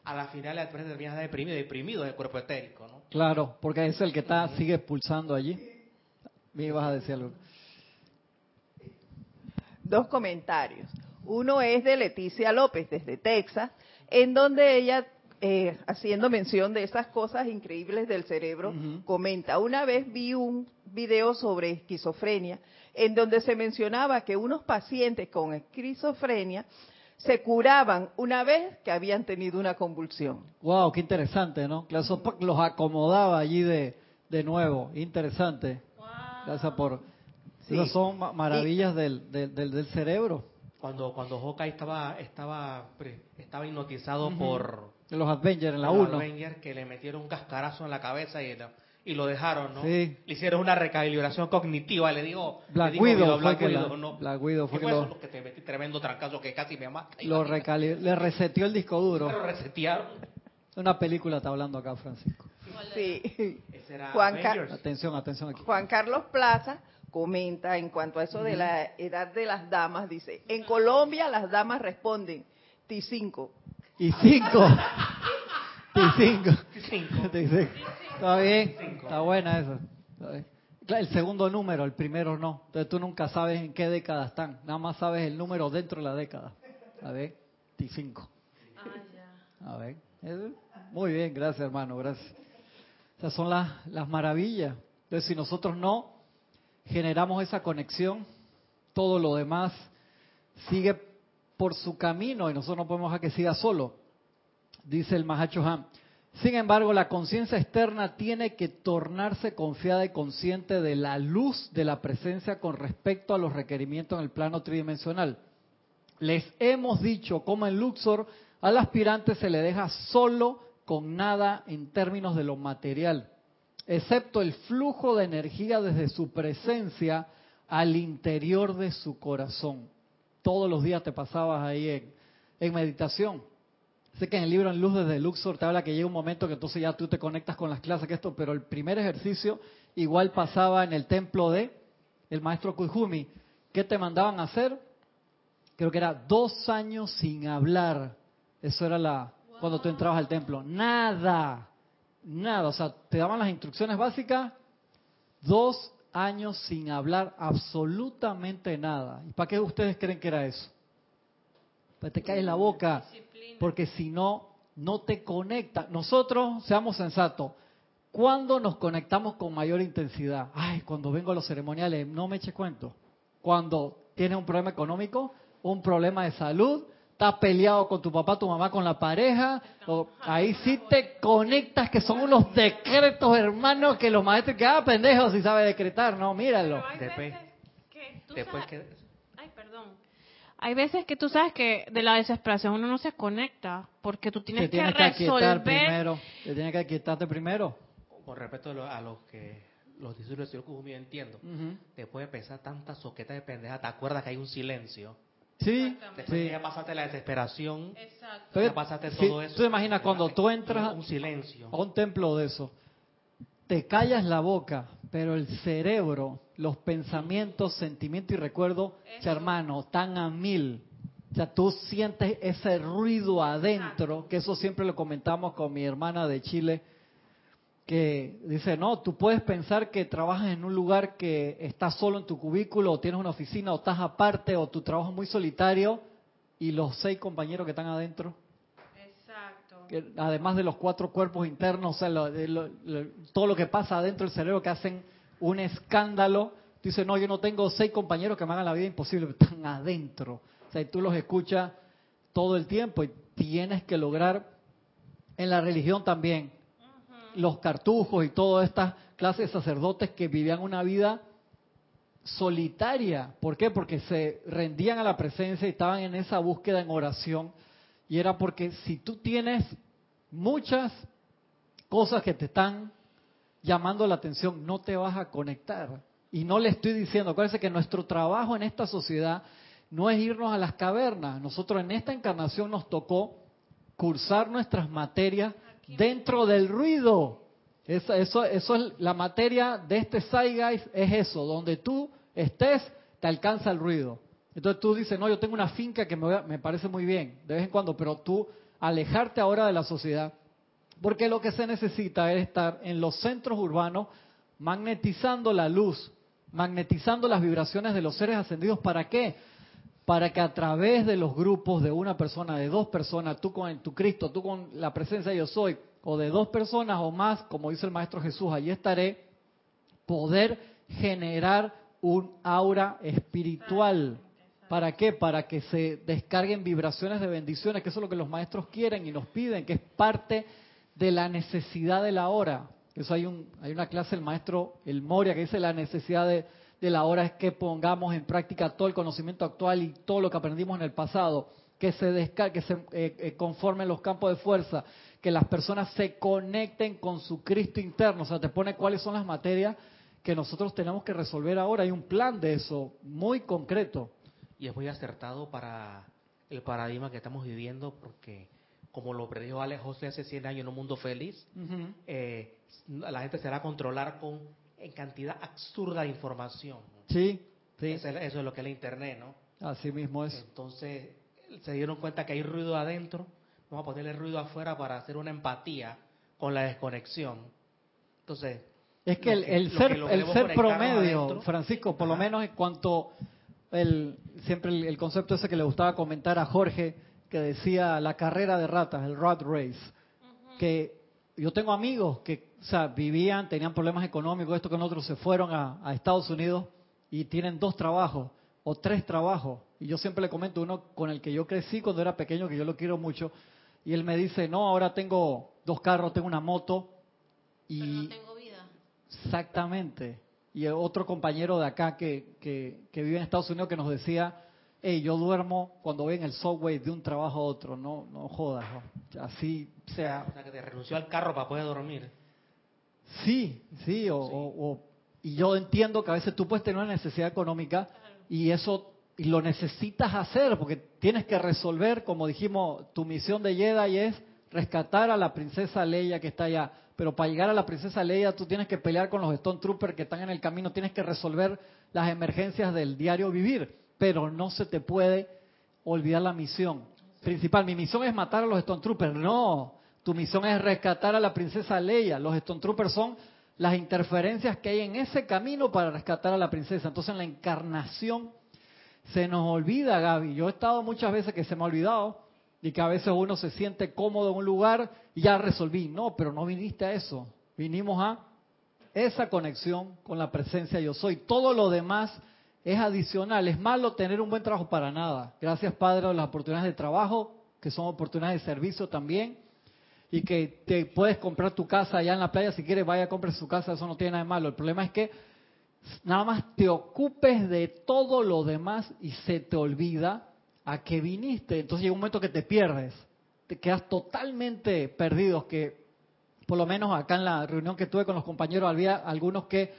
a la final la empresa termina deprimido, deprimido del cuerpo etérico, ¿no? Claro, porque es el que está sigue pulsando allí. Me ibas a decir algo. Dos comentarios. Uno es de Leticia López, desde Texas, en donde ella, eh, haciendo mención de esas cosas increíbles del cerebro, comenta, una vez vi un video sobre esquizofrenia, en donde se mencionaba que unos pacientes con esquizofrenia se curaban una vez que habían tenido una convulsión. Wow, qué interesante, ¿no? Claro, eso pa- los acomodaba allí de, de nuevo. Interesante. Gracias por... Sí. Esas son ma- maravillas del, del, del- del cerebro. Cuando, cuando Hawkeye estaba, estaba, estaba hipnotizado Ujú. por De los Avengers en la los 1. Avengers, que le metieron un cascarazo en la cabeza y, lo- y lo dejaron, ¿no? Sí. Le hicieron una recalibración cognitiva, le digo, Black le Guido, fue Black que la- Widow, ¿no? Black Widow fue ¿Qué que fue lo- eso? que te metí tremendo trancazo que casi me mata. Lo recali- le reseteó el disco duro. Pero resetearon. Una película está hablando acá, Francisco. Sí. Ese era Juan Ca- Avengers. Atención, atención aquí. Juan Carlos Plaza comenta en cuanto a eso de la edad de las damas, dice, en Colombia las damas responden T5. Y cinco. Y cinco. Cinco. Te dice, Está bien, Cinco. está buena esa. Está bien. El segundo número, el primero no. Entonces tú nunca sabes en qué década están. Nada más sabes el número dentro de la década. A ver, T5. A ver. Muy bien, gracias hermano, gracias. Esas son las, las maravillas. Entonces si nosotros no generamos esa conexión, todo lo demás sigue por su camino y nosotros no podemos dejar que siga solo. Dice el Mahacho Han. Sin embargo, la conciencia externa tiene que tornarse confiada y consciente de la luz de la presencia con respecto a los requerimientos en el plano tridimensional. Les hemos dicho cómo en Luxor al aspirante se le deja solo con nada en términos de lo material, excepto el flujo de energía desde su presencia al interior de su corazón. Todos los días te pasabas ahí en, en meditación. Sé que en el libro En Luz desde Luxor te habla que llega un momento que entonces ya tú te conectas con las clases, que esto, pero el primer ejercicio igual pasaba en el templo de el maestro Kujumi. ¿Qué te mandaban a hacer? Creo que era dos años sin hablar. Eso era la cuando tú entrabas al templo. Nada, nada. O sea, te daban las instrucciones básicas. Dos años sin hablar absolutamente nada. ¿Y para qué ustedes creen que era eso? Que te caes la boca. Porque si no, no te conecta. Nosotros, seamos sensatos, ¿cuándo nos conectamos con mayor intensidad? Ay, cuando vengo a los ceremoniales, no me eche cuento. Cuando tienes un problema económico, un problema de salud, estás peleado con tu papá, tu mamá, con la pareja, o ahí sí te conectas, que son unos decretos, hermanos, que los maestros, que ah, pendejos, si sabe decretar, no, míralo. Pero hay Después- veces que tú Después sabes- que Ay, perdón. Hay veces que tú sabes que de la desesperación uno no se conecta porque tú tienes Te tienes que que resolver. primero, te tienes que aquietarte primero. con respecto a, lo- a los que los discípulos del señor yo entiendo. Ujú. Después de pensar tantas soquetas de pendeja, ¿te acuerdas que hay un silencio? Sí. Después sí. que ya pasaste la desesperación, Exacto. Ya pasaste sí, todo eso. Tú te imaginas cuando tú entras Un silencio. a un templo de eso, te callas la boca, pero el cerebro, los pensamientos, sentimientos y recuerdos, Eso. hermano, están a mil. O sea, tú sientes ese ruido adentro, que eso siempre lo comentamos con mi hermana de Chile, que dice, no, tú puedes pensar que trabajas en un lugar que estás solo en tu cubículo, o tienes una oficina, o estás aparte, o tu trabajo es muy solitario, y los seis compañeros que están adentro, Exacto. que además de los cuatro cuerpos internos, o sea, lo- de lo- lo- todo lo que pasa adentro del cerebro que hacen un escándalo. Tú dices, no, yo no tengo seis compañeros que me hagan la vida imposible, pero están adentro. O sea, y tú los escuchas todo el tiempo y tienes que lograr en la religión también los cartujos y todas estas clases de sacerdotes que vivían una vida solitaria. ¿Por qué? Porque se rendían a la presencia y estaban en esa búsqueda en oración. Y era porque si tú tienes muchas cosas que te están llamando la atención, no te vas a conectar. Y no le estoy diciendo, acuérdense que nuestro trabajo en esta sociedad no es irnos a las cavernas. Nosotros en esta encarnación nos tocó cursar nuestras materias dentro del ruido. Eso, eso, eso es la materia de este Zeitgeist, es eso, donde tú estés, te alcanza el ruido. Entonces tú dices, no, yo tengo una finca que me, me parece muy bien, de vez en cuando, pero tú alejarte ahora de la sociedad, porque lo que se necesita es estar en los centros urbanos magnetizando la luz, magnetizando las vibraciones de los seres ascendidos. ¿Para qué? Para que a través de los grupos de una persona, de dos personas, tú con tu Cristo, tú con la presencia de yo soy, o de dos personas o más, como dice el Maestro Jesús, allí estaré, poder generar un aura espiritual. ¿Para qué? Para que se descarguen vibraciones de bendiciones, que eso es lo que los maestros quieren y nos piden, que es parte de la necesidad de la hora. Eso hay, un, hay una clase del maestro El Moria que dice la necesidad de, de la hora es que pongamos en práctica todo el conocimiento actual y todo lo que aprendimos en el pasado, que se descargue, que se eh, eh, conformen los campos de fuerza, que las personas se conecten con su Cristo interno. O sea, te pone cuáles son las materias que nosotros tenemos que resolver ahora. Hay un plan de eso muy concreto. Y es muy acertado para el paradigma que estamos viviendo porque, como lo predijo Alex José hace 100 años en un mundo feliz, eh, la gente se va a controlar con en cantidad absurda de información. Sí, sí, Eso, es, eso es lo que es la Internet, ¿no? así mismo es. Entonces, se dieron cuenta que hay ruido adentro, vamos a ponerle ruido afuera para hacer una empatía con la desconexión. Entonces, Es que lo el, el lo ser, que el ser promedio, adentro, Francisco, por lo Ajá. menos en cuanto el siempre el, el concepto ese que le gustaba comentar a Jorge, que decía la carrera de ratas, el rat race, que yo tengo amigos que, o sea, vivían, tenían problemas económicos, esto con otros se fueron a, a Estados Unidos y tienen dos trabajos o tres trabajos y yo siempre le comento uno con el que yo crecí cuando era pequeño, que yo lo quiero mucho, y él me dice, no, ahora tengo dos carros, tengo una moto, y... Pero no tengo vida. Exactamente. Y otro compañero de acá que, que, que vive en Estados Unidos que nos decía, hey, yo duermo cuando voy en el subway de un trabajo a otro, no, no jodas, ¿no? así sea. O sea, que te renunció al carro para poder dormir. Sí, sí, o, o- o- y yo entiendo que a veces tú puedes tener una necesidad económica y eso y lo necesitas hacer porque tienes que resolver, como dijimos, tu misión de Jedi es rescatar a la princesa Leia que está allá. Pero para llegar a la princesa Leia tú tienes que pelear con los Stone Troopers que están en el camino, tienes que resolver las emergencias del diario vivir, pero no se te puede olvidar la misión principal. Mi misión es matar a los Stone Troopers. No, tu misión es rescatar a la princesa Leia. Los Stone Troopers son las interferencias que hay en ese camino para rescatar a la princesa. Entonces en la encarnación se nos olvida, Gaby. Yo he estado muchas veces que se me ha olvidado y que a veces uno se siente cómodo en un lugar y ya resolví. No, pero no viniste a eso. Vinimos a esa conexión con la presencia yo soy. Todo lo demás es adicional. Es malo tener un buen trabajo para nada. Gracias, Padre, a las oportunidades de trabajo, que son oportunidades de servicio también. Y que te puedes comprar tu casa allá en la playa. Si quieres, vaya a comprar su casa. Eso no tiene nada de malo. El problema es que nada más te ocupes de todo lo demás y se te olvida a qué viniste. Entonces llega un momento que te pierdes. Te quedas totalmente perdido. Que por lo menos acá en la reunión que tuve con los compañeros había algunos que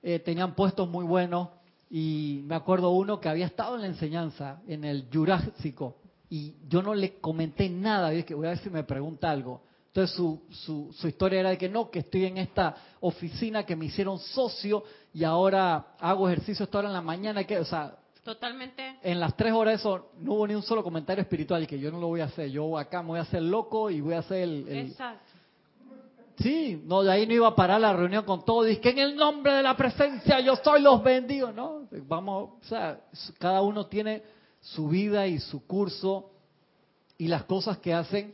eh, tenían puestos muy buenos y me acuerdo uno que había estado en la enseñanza en el Jurásico y yo no le comenté nada, y dije, voy a ver si me pregunta algo. Entonces su, su, su historia era de que no, que estoy en esta oficina que me hicieron socio y ahora hago ejercicio esta hora en la mañana, que, o sea, Totalmente. en las tres horas eso no hubo ni un solo comentario espiritual y que yo no lo voy a hacer, yo acá me voy a hacer loco y voy a hacer el, el- Exacto. Sí, no, de ahí no iba a parar la reunión con todo. Dice que en el nombre de la presencia yo soy los bendigo, ¿no? Vamos, o sea, cada uno tiene su vida y su curso y las cosas que hacen,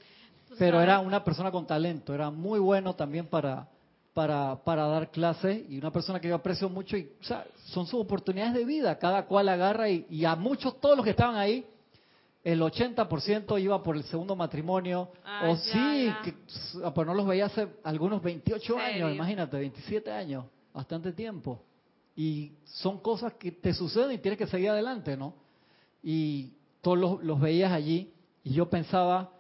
Tú pero era una persona con talento, era muy bueno también para, para, para dar clases y una persona que yo aprecio mucho y, o sea, son sus oportunidades de vida, cada cual agarra y, y a muchos, todos los que estaban ahí, el 80% iba por el segundo matrimonio, Ah, o ya, sí, ya. que ah, pues no los veía hace algunos 28 ¿Serio? años, imagínate, 27 años, bastante tiempo. Y son cosas que te suceden y tienes que seguir adelante, ¿no? Y todos los, los veías allí y yo pensaba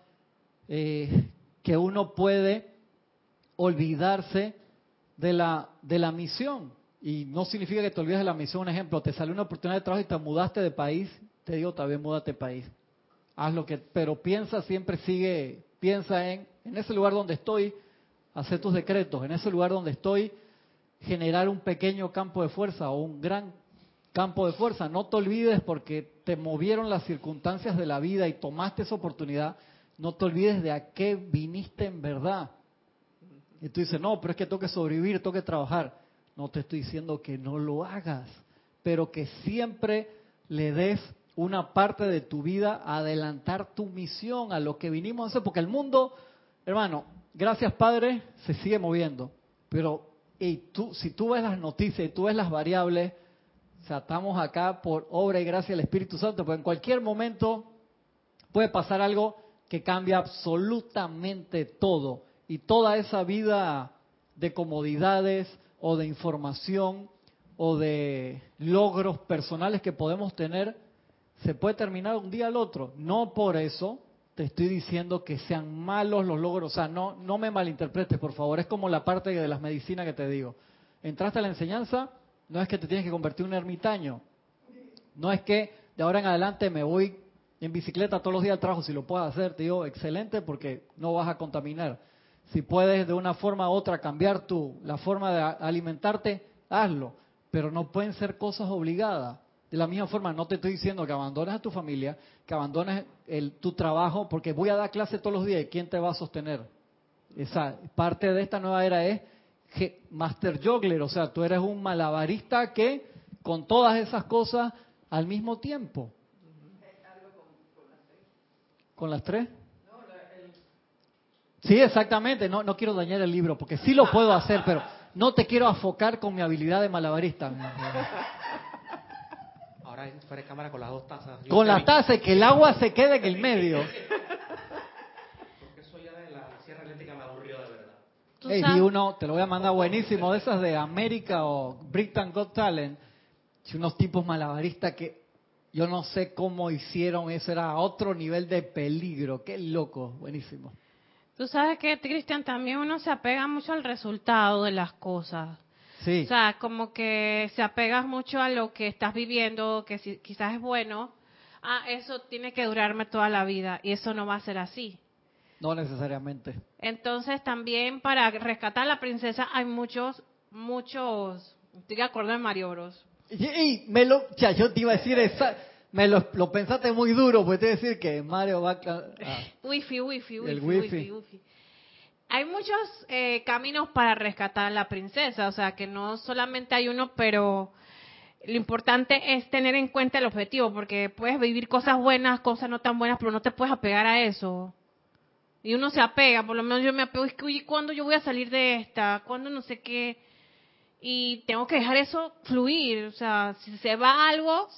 eh, que uno puede olvidarse de la, de la misión. Y no significa que te olvides de la misión. Un ejemplo, te salió una oportunidad de trabajo y te mudaste de país. Te digo, también múdate de país. Haz lo que, pero piensa siempre, sigue, piensa en, en ese lugar donde estoy, hacer tus decretos. En ese lugar donde estoy, generar un pequeño campo de fuerza o un gran campo de fuerza. No te olvides porque te movieron las circunstancias de la vida y tomaste esa oportunidad. No te olvides de a qué viniste en verdad. Y tú dices, no, pero es que tengo que sobrevivir, tengo que trabajar. No te estoy diciendo que no lo hagas, pero que siempre le des una parte de tu vida a adelantar tu misión, a lo que vinimos a hacer, porque el mundo, hermano, gracias Padre, se sigue moviendo. Pero tú, si tú ves las noticias y tú ves las variables, estamos acá por obra y gracia del Espíritu Santo, porque en cualquier momento puede pasar algo que cambia absolutamente todo. Y toda esa vida de comodidades o de información o de logros personales que podemos tener, se puede terminar un día al otro. No por eso te estoy diciendo que sean malos los logros. O sea, no, no me malinterpretes, por favor. Es como la parte de las medicinas que te digo. Entraste a la enseñanza, no es que te tienes que convertir en un ermitaño. No es que de ahora en adelante me voy en bicicleta todos los días al trabajo, si lo puedes hacer, te digo, excelente porque no vas a contaminar. Si puedes de una forma u otra cambiar tu, la forma de alimentarte, hazlo. Pero no pueden ser cosas obligadas. De la misma forma, no te estoy diciendo que abandones a tu familia, que abandones el, tu trabajo, porque voy a dar clase todos los días y ¿quién te va a sostener? Esa parte de esta nueva era es que Master Juggler, o sea, tú eres un malabarista que con todas esas cosas al mismo tiempo. ¿Con las tres? Sí, exactamente. No, no quiero dañar el libro, porque sí lo puedo hacer, pero no te quiero afocar con mi habilidad de malabarista. Fuera de cámara con las dos tazas. Yo Con te la vi. que el agua se quede en el medio. Porque eso ya de la sierra eléctrica me aburrió de verdad. Tú Ey, sabes- vi uno, te lo voy a mandar buenísimo, de esas de América o Britain Got Talent. Unos tipos malabaristas que yo no sé cómo hicieron eso, era otro nivel de peligro. Qué loco, buenísimo. Tú sabes que, Cristian, también uno se apega mucho al resultado de las cosas. Sí, O sea, como que se apegas mucho a lo que estás viviendo, que si, quizás es bueno. Ah, eso tiene que durarme toda la vida y eso no va a ser así. no necesariamente. Entonces también para rescatar a la princesa hay muchos, muchos, estoy de acuerdo en Mario Bros. Y, y me lo, ya, yo te iba a decir esa, me lo, lo pensaste muy duro, pues te iba a decir que Mario va a... ah, Wifi, wifi, wifi, El wifi, wifi. wifi. Hay muchos eh, caminos para rescatar a la princesa, o sea que no solamente hay uno, pero lo importante es tener en cuenta el objetivo, porque puedes vivir cosas buenas, cosas no tan buenas, pero no te puedes apegar a eso. Y uno se apega, por lo menos yo me apego, es que, oye, ¿cuándo yo voy a salir de esta? ¿Cuándo no sé qué? Y tengo que dejar eso fluir, o sea, si se va algo,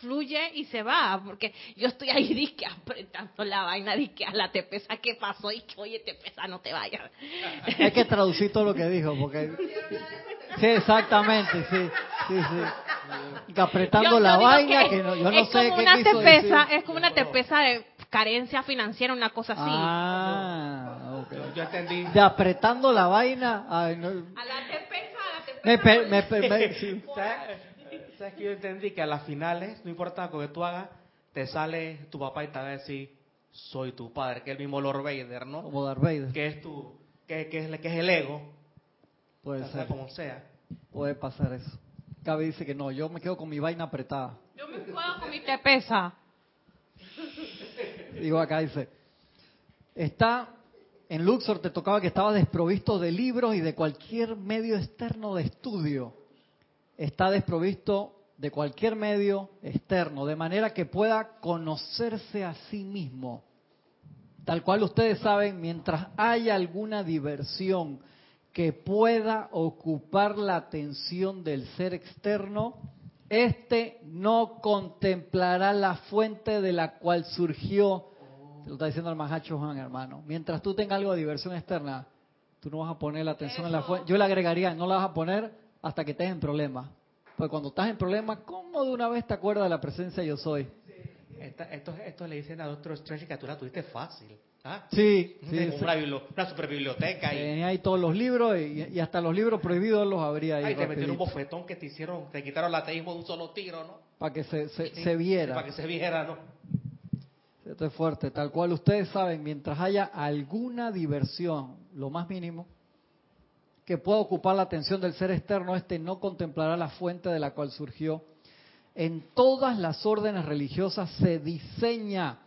fluye y se va, porque yo estoy ahí disque apretando la vaina, disque a la te pesa, ¿qué pasó? Y que, oye, te pesa, no te vayas. Hay que traducir todo lo que dijo, porque... Sí, exactamente, sí, sí, sí. Que apretando Yo- la yo vaina, que que, no, yo no es sé como qué una quiso tepesa, decir. es como una tepesa de carencia financiera, una cosa así. Ah, ok. Yo, yo entendí. De apretando la vaina, ay, no, A la tepesa, a la tepesa. me, per- me, per- me- sí. ¿Sabes? ¿Sabes que yo entendí que a las finales, no importa lo que tú hagas, te sale tu papá y te va a decir, soy tu padre, que es el mismo Lord Vader, ¿no? como Darth Vader, Que es tu, que, que es, que es el ego, puede sea ser, como sea. puede pasar eso. Gaby dice que no, yo me quedo con mi vaina apretada. Yo me puedo con mi tepesa. Digo acá, dice, está, en Luxor te tocaba que estaba desprovisto de libros y de cualquier medio externo de estudio. Está desprovisto de cualquier medio externo, de manera que pueda conocerse a sí mismo. Tal cual ustedes saben, mientras haya alguna diversión que pueda ocupar la atención del ser externo, este no contemplará la fuente de la cual surgió. Se lo está diciendo el Mahacho Juan, hermano. Mientras tú tengas algo de diversión externa, tú no vas a poner la atención en la fuente. Yo le agregaría, no la vas a poner hasta que estés en problemas. Porque cuando estás en problemas, ¿cómo de una vez te acuerdas de la presencia yo soy? Esta- esto, esto le dicen a Doctor Strange que tú la tuviste fácil. ¿ah? Sí, sí. Como sí. una, una Tenía ahí todos los libros y, y hasta los libros prohibidos los habría ahí. ay, te metieron un bofetón que te hicieron, te quitaron el ateísmo de un solo tiro, ¿no? para que se, se, Sí, se viera. Para que se viera, ¿no? Esto es fuerte, tal cual ustedes saben, mientras haya alguna diversión, lo más mínimo, que pueda ocupar la atención del ser externo, este no contemplará la fuente de la cual surgió. En todas las órdenes religiosas se diseña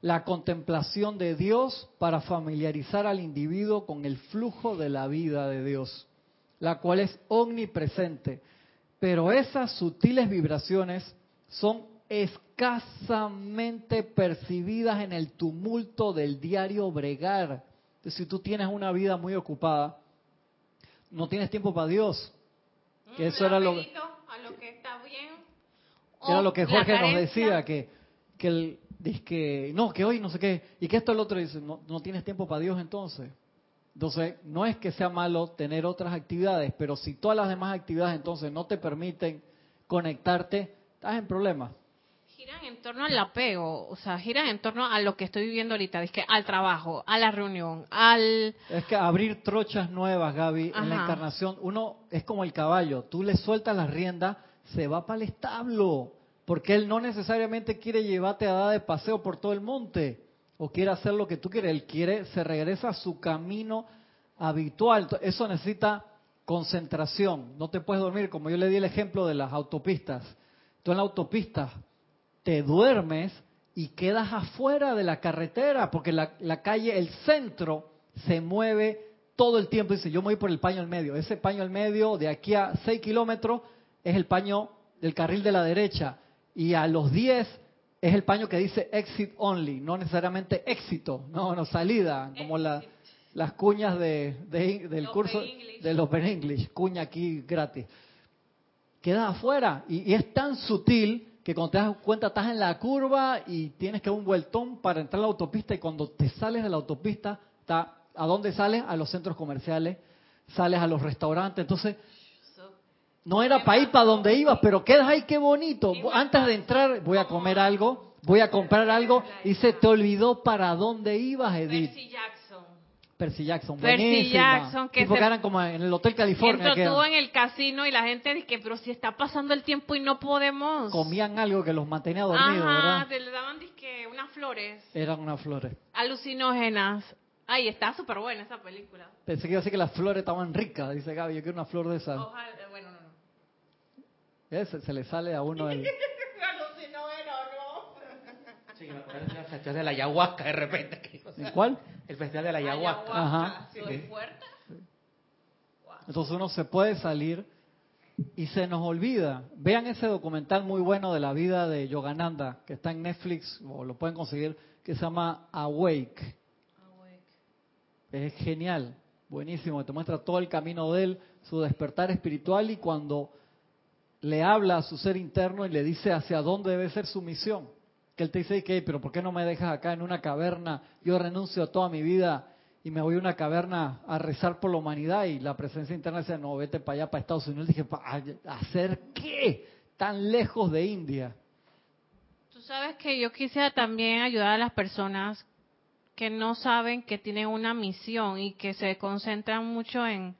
la contemplación de Dios para familiarizar al individuo con el flujo de la vida de Dios, la cual es omnipresente. Pero esas sutiles vibraciones son escasamente percibidas en el tumulto del diario bregar. Si tú tienes una vida muy ocupada, no tienes tiempo para Dios. Que eso era lo, Rapidito, a lo que está bien. que era O lo que la Jorge nos decía, que, que el, dice que no, que hoy no sé qué, y que esto el otro dice, no, no tienes tiempo para Dios entonces. Entonces, no es que sea malo tener otras actividades, pero si todas las demás actividades entonces no te permiten conectarte, estás en problemas. Giran en torno al apego, o sea, giran en torno a lo que estoy viviendo ahorita, es que al trabajo, a la reunión, al... Es que abrir trochas nuevas, Gaby, en la encarnación, uno es como el caballo, tú le sueltas las riendas, se va para el establo, porque él no necesariamente quiere llevarte a dar de paseo por todo el monte, o quiere hacer lo que tú quieres, él quiere, se regresa a su camino habitual, eso necesita concentración, no te puedes dormir, como yo le di el ejemplo de las autopistas, tú en la autopista te duermes y quedas afuera de la carretera, porque la, la calle, el centro, se mueve todo el tiempo. Dice, yo me voy por el paño al medio. Ese paño al medio, de aquí a 6 kilómetros, es el paño del carril de la derecha. Y a los 10 es el paño que dice exit only, no necesariamente éxito, no, no salida, como la- las cuñas de, de- del Open curso English. del Open English, cuña aquí gratis queda afuera y, y es tan sutil que cuando te das cuenta estás en la curva y tienes que dar un vueltón para entrar a la autopista y cuando te sales de la autopista, está, ¿a dónde sales? A los centros comerciales, sales a los restaurantes. Entonces, no era para ir para donde ibas, pero quedas ahí, qué bonito. Antes de entrar, voy a comer algo, voy a comprar algo y se te olvidó para dónde ibas, Edith. Percy Jackson. Percy buenísima. Jackson, que Tipo se- que eran como en el Hotel California. Que tú en el casino y la gente dice que, pero si está pasando el tiempo y no podemos. comían algo que los mantenía dormidos, Ajá, ¿verdad? te le daban disque unas flores Eran unas flores. alucinógenas. Ay, está súper buena esa película. Pensé que iba a decir que las flores estaban ricas, dice Gaby, yo quiero una flor de esas. Ojalá, eh, bueno, no, no. Ese se le sale a uno el... Alucinógeno, no. Sí, me acuerdo de la ayahuasca de repente. ¿En cuál? El festival de la ayahuasca. Ajá. Soy fuerte. Entonces uno se puede salir y se nos olvida. Vean ese documental muy bueno de la vida de Yogananda, que está en Netflix, o lo pueden conseguir, que se llama Awake. Es genial, buenísimo, te muestra todo el camino de él, su despertar espiritual y cuando le habla a su ser interno y le dice hacia dónde debe ser su misión. Que él te dice, que, pero ¿por qué no me dejas acá en una caverna? Yo renuncio a toda mi vida y me voy a una caverna a rezar por la humanidad y la presencia interna dice, no, vete para allá, para Estados Unidos. dije, ¿para hacer qué? Tan lejos de India. Tú sabes que yo quisiera también ayudar a las personas que no saben que tienen una misión y que se concentran mucho en,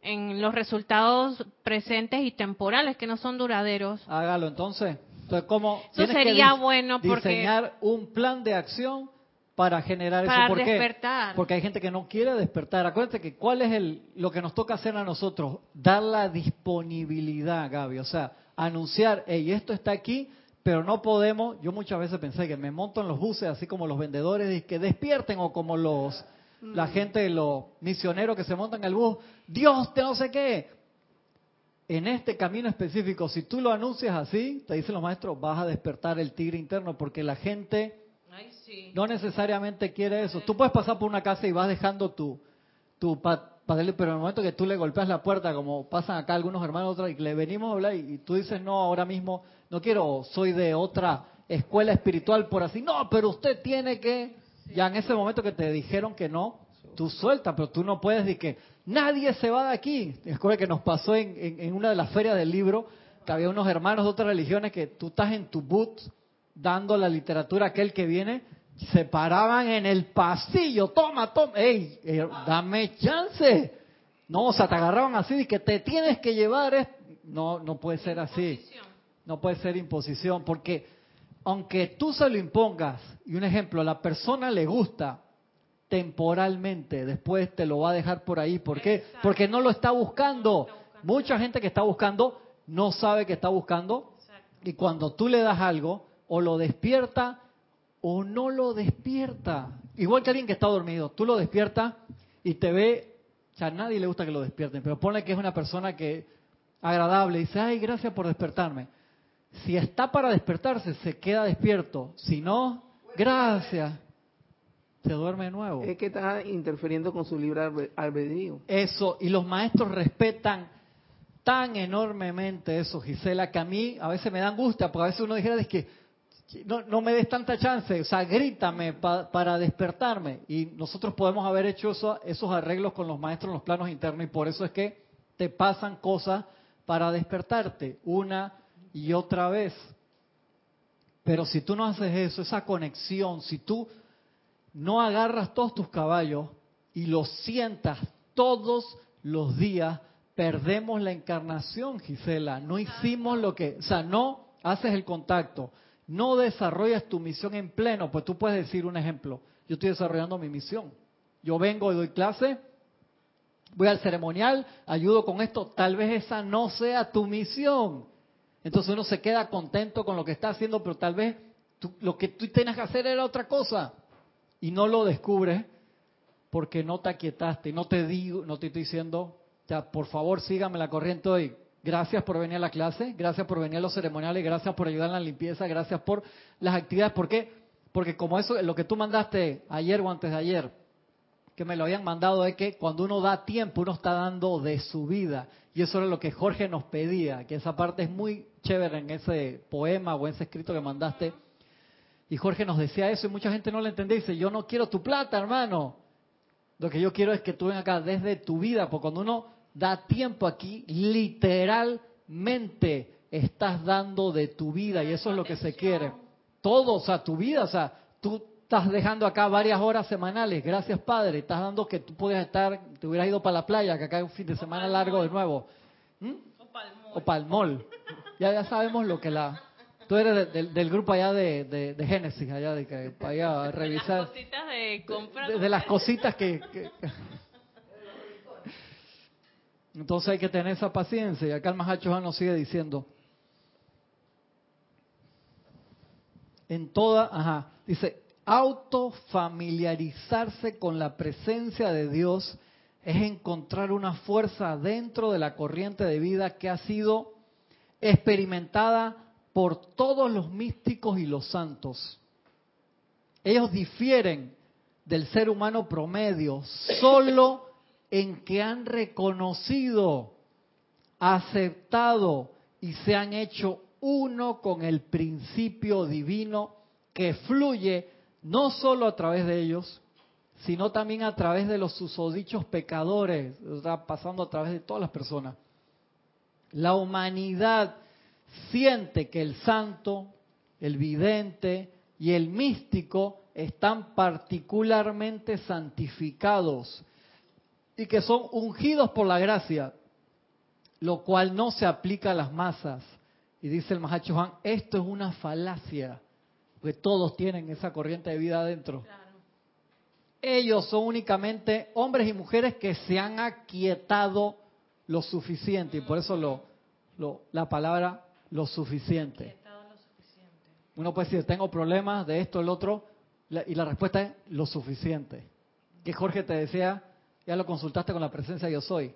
en los resultados presentes y temporales que no son duraderos. Hágalo entonces. Entonces, ¿cómo? Eso Tienes que sería bueno porque- Diseñar un plan de acción para generar Para eso. ¿Por qué? despertar. Porque hay gente que no quiere despertar. Acuérdate que cuál es el, lo que nos toca hacer a nosotros. Dar la disponibilidad, Gaby. O sea, anunciar, hey, esto está aquí, pero no podemos. Yo muchas veces pensé que me monto en los buses, así como los vendedores, y que despierten, o como los la gente, los misioneros que se montan en el bus. Dios, te no sé qué en este camino específico, si tú lo anuncias así, te dicen los maestros, vas a despertar el tigre interno, porque la gente Ay, sí. no necesariamente quiere eso. Tú puedes pasar por una casa y vas dejando tu, tu papel, pero en el momento que tú le golpeas la puerta, como pasan acá algunos hermanos, otros, y le venimos a hablar, y, y tú dices, no, ahora mismo no quiero, soy de otra escuela espiritual, por así, no, pero usted tiene que, ya en ese momento que te dijeron que no, tú sueltas, pero tú no puedes decir que nadie se va de aquí. Recuerda que nos pasó en, en- en una de las ferias del libro, que había unos hermanos de otras religiones que tú estás en tu boot dando la literatura a aquel que viene, se paraban en el pasillo, toma, toma, ey, eh, dame chance. No, o sea, te agarraban así y que te tienes que llevar, es- no, no puede ser así. No puede ser imposición, porque aunque tú se lo impongas, y un ejemplo, a la persona le gusta temporalmente, después te lo va a dejar por ahí. ¿Por qué? Exacto. Porque no lo está buscando. está buscando. Mucha gente que está buscando no sabe que está buscando. Y cuando tú le das algo, o lo despierta o no lo despierta. Igual que alguien que está dormido, tú lo despiertas y te ve, o sea, a nadie le gusta que lo despierten, pero ponle que es una persona que agradable, dice, ay, gracias por despertarme. Si está para despertarse, se queda despierto. Si no, gracias. Se duerme de nuevo. Es que está interfiriendo con su libre albe- albedrío. Eso, y los maestros respetan tan enormemente eso, Gisela, que a mí a veces me da angustia, porque a veces uno dijera, es que no, no me des tanta chance, o sea, grítame pa- para despertarme. Y nosotros podemos haber hecho eso- esos arreglos con los maestros en los planos internos, y por eso es que te pasan cosas para despertarte una y otra vez. Pero si tú no haces eso, esa conexión, si tú no agarras todos tus caballos y los sientas todos los días, perdemos la encarnación, Gisela. No hicimos lo que, o sea, no haces el contacto, no desarrollas tu misión en pleno. Pues tú puedes decir un ejemplo, yo estoy desarrollando mi misión. Yo vengo y doy clase, voy al ceremonial, ayudo con esto, tal vez esa no sea tu misión. Entonces uno se queda contento con lo que está haciendo, pero tal vez lo que tú tienes que hacer era otra cosa y no lo descubres porque no te aquietaste no te digo, no te estoy diciendo, sea, por favor sígame la corriente hoy. Gracias por venir a la clase, gracias por venir a los ceremoniales, gracias por ayudar en la limpieza, gracias por las actividades. ¿Por qué? Porque como eso, lo que tú mandaste ayer o antes de ayer, que que me lo habían mandado es que cuando uno da tiempo, uno está dando de su vida. Y eso era lo que Jorge nos pedía, que esa parte es muy chévere en ese poema o en ese escrito que mandaste. Y Jorge nos decía eso y mucha gente no lo entendía. Dice, yo no quiero tu plata, hermano. Lo que yo quiero es que tú vengas acá desde tu vida, porque cuando uno da tiempo aquí, literalmente estás dando de tu vida y eso es lo que se quiere. Todo, o sea, tu vida, o sea, tú estás dejando acá varias horas semanales, gracias Padre, estás dando que tú puedas estar, te hubieras ido para la playa, que acá hay un fin de semana largo de nuevo. ¿Mm? O para el mall. Ya, ya sabemos lo que la... Tú eres del grupo allá de, de, Génesis, allá de que para a revisar... De las cositas de compra. De, las cositas que... Entonces hay que tener esa paciencia. Y acá el Mahacho nos sigue diciendo, en toda, ajá, dice, autofamiliarizarse con la presencia de Dios es encontrar una fuerza dentro de la corriente de vida que ha sido experimentada por todos los místicos y los santos. Ellos difieren del ser humano promedio solo en que han reconocido, aceptado y se han hecho uno con el principio divino que fluye no solo a través de ellos, sino también a través de los susodichos pecadores, está pasando a través de todas las personas. La humanidad siente que el santo, el vidente y el místico están particularmente santificados y que son ungidos por la gracia, lo cual no se aplica a las masas. Y dice el Mahacho Juan, esto es una falacia, porque todos tienen esa corriente de vida adentro. Ellos son únicamente hombres y mujeres que se han aquietado lo suficiente, y por eso lo, lo, la palabra lo suficiente. Uno puede decir, tengo problemas de esto, el otro, y la respuesta es lo suficiente. Que Jorge te decía, ya lo consultaste con la presencia yo soy.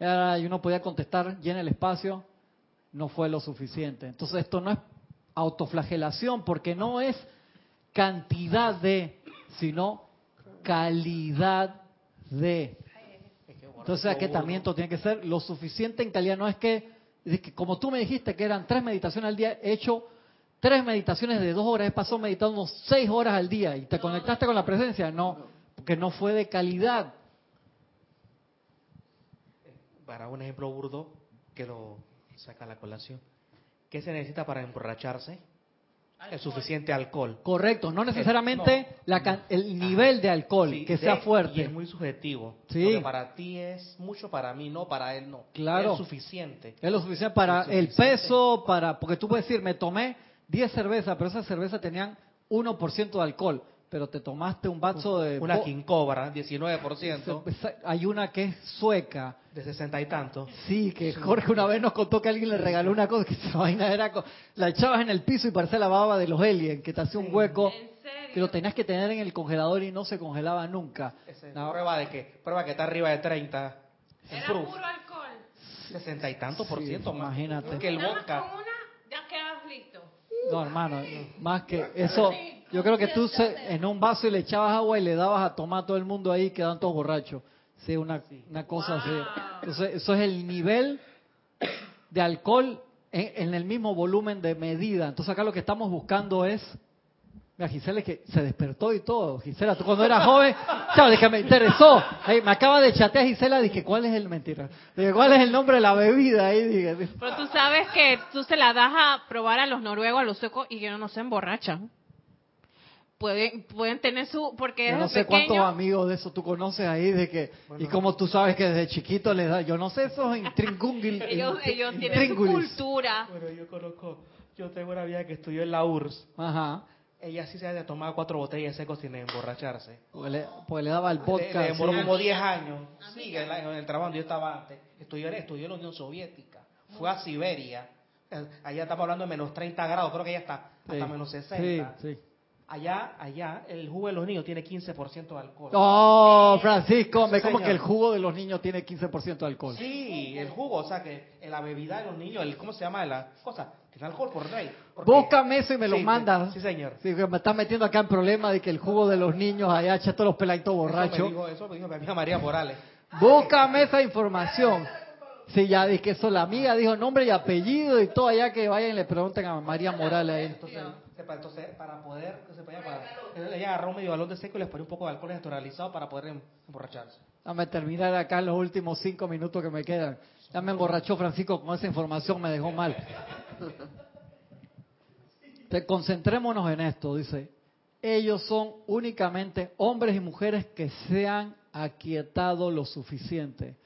Y uno podía contestar, llena el espacio, no fue lo suficiente. Entonces esto no es autoflagelación porque no es cantidad de, sino calidad de. Entonces aquietamiento tiene que ser lo suficiente en calidad. No es que, como tú me dijiste que eran tres meditaciones al día, he hecho tres meditaciones de dos horas, he pasado meditando seis horas al día y te conectaste con la presencia. No, porque no fue de calidad para un ejemplo burdo que lo saca la colación. ¿Qué se necesita para emborracharse? El suficiente alcohol. Correcto, no necesariamente el nivel de alcohol que sea fuerte. Y es muy subjetivo. Sí. para ti es mucho, para mí no, para él no. Claro. Es suficiente. Es lo suficiente para el peso, para porque tú puedes decir, me tomé 10 cervezas, pero esas cervezas tenían 1% de alcohol pero te tomaste un vaso de... Una King Cobra, 19%. Hay una que es sueca. De sesenta y tanto. Sí, que Jorge una vez nos contó que alguien le regaló una cosa que esa vaina era... La echabas en el piso y parecía la baba de los aliens, que te hacía un hueco. Que lo tenías que tener en el congelador y no se congelaba nunca. Prueba de que prueba que está arriba de 30. Era puro alcohol. Sesenta y tanto por ciento más. Imagínate. Que el vodka. Una, ya quedas listo. No, hermano, más que eso... Yo creo que tú en un vaso y le echabas agua y le dabas a tomar a todo el mundo ahí, quedan todos borrachos. Sí, una, una cosa así. Entonces, eso es el nivel de alcohol en, el mismo volumen de medida. Entonces, acá lo que estamos buscando es. Mira, Gisela es que se despertó y todo. Gisela, tú cuando eras joven, de que me interesó. me acaba de chatear Gisela, dije, ¿cuál es el mentira? Dije, ¿cuál es el nombre de la bebida? Ahí dije, Pero tú sabes que tú se la das a probar a los noruegos, a los suecos, y que no se emborrachan pueden pueden tener su porque yo no sé cuántos amigos de eso tú conoces ahí de que y como tú sabes que desde chiquito les da yo no sé esos intríngulis ellos, ellos tienen su cultura bueno yo conozco yo tengo una amiga que estudió en la URSS ajá ella sí se había tomado cuatro botellas de secos sin emborracharse. Pues le, pues le daba el podcast. Le, demoró como 10 años. Sí, en, el trabajo yo estaba antes. Estudió, estudió en la Unión Soviética. Fue a Siberia. Allá estamos hablando de menos 30 grados. Creo que ya está hasta menos 60. Sí, sí. Allá, allá, el jugo de los niños tiene 15% de alcohol. Oh, Francisco, me como que el jugo de los niños tiene 15% de alcohol. Sí, el jugo, o sea que la bebida de los niños, el, ¿cómo se llama la cosa? Tiene alcohol por. Porque- Búscame eso y me lo Sí, mandas. Sí, señor. Sí, me estás metiendo acá en problema de que el jugo de los niños allá echa todos los peladitos Eso me, borrachos. dijo, eso me dijo mi amiga María Morales. Búscame esa información. Sí, ya dije que eso, la amiga dijo nombre y apellido y todo allá que vayan y le pregunten a María Morales. Entonces, sepa, entonces para poder, que se ella agarró medio balón de seco y les ponía un poco de alcohol naturalizado para poder em- emborracharse. Dame terminar acá en los últimos cinco minutos que me quedan. Ya me emborrachó Francisco con esa información, me dejó mal. Te concentrémonos en esto, dice. Ellos son únicamente hombres y mujeres que se han aquietado lo suficiente.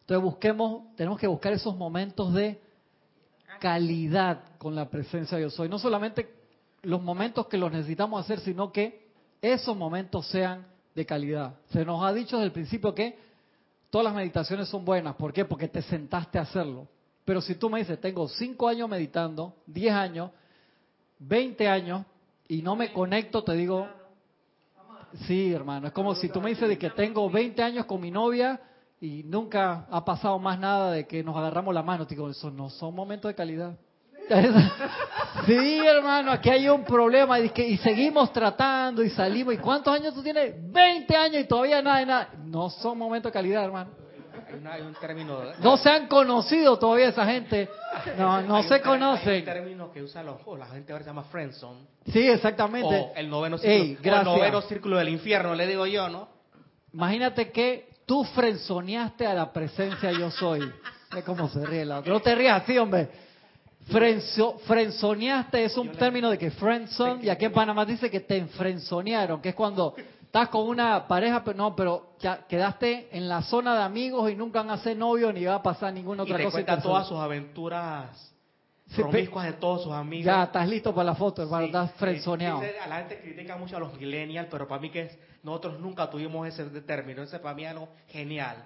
Entonces busquemos, tenemos que buscar esos momentos de calidad con la presencia de yo soy. No solamente los momentos que los necesitamos hacer, sino que esos momentos sean de calidad. Se nos ha dicho desde el principio que todas las meditaciones son buenas. ¿Por qué? Porque te sentaste a hacerlo. Pero si tú me dices, tengo 5 años meditando, 10 años, 20 años, y no me conecto, te digo, sí, hermano, es como si tú me dices de que tengo 20 años con mi novia y nunca ha pasado más nada de que nos agarramos la mano. Te digo, eso no son momentos de calidad. Sí, hermano, aquí hay un problema y, que, y seguimos tratando y salimos. ¿Y cuántos años tú tienes? 20 años y todavía nada nada. No son momentos de calidad, hermano. Hay, una- hay un término... No se han conocido todavía esa gente. No, no hay un se ter- Hay un conocen. término que usa los, o la gente ahora se llama friendzone. Sí, exactamente. O el noveno círculo, Ey, o el gracias. noveno círculo del infierno, le digo yo, ¿no? Imagínate que tú frenzoneaste a la presencia yo soy. Ve cómo se ríe la otra. No te rías así, hombre. Frenzo, frenzoneaste es un término de que friendzone, y aquí en Panamá dice que te enfrenzonearon, que es cuando estás con una pareja, pero no, pero ya quedaste en la zona de amigos y nunca van a ser novio ni va a pasar ninguna Y otra te cosa. cuenta todas sus aventuras Sí, promiscuas de todos sus amigos. Ya, estás listo para la foto, hermano, Sí, estás sí, frenzoneado. a la gente critica mucho a los millennials, pero para mí que es- nosotros nunca tuvimos ese término. Ese para mí es algo genial.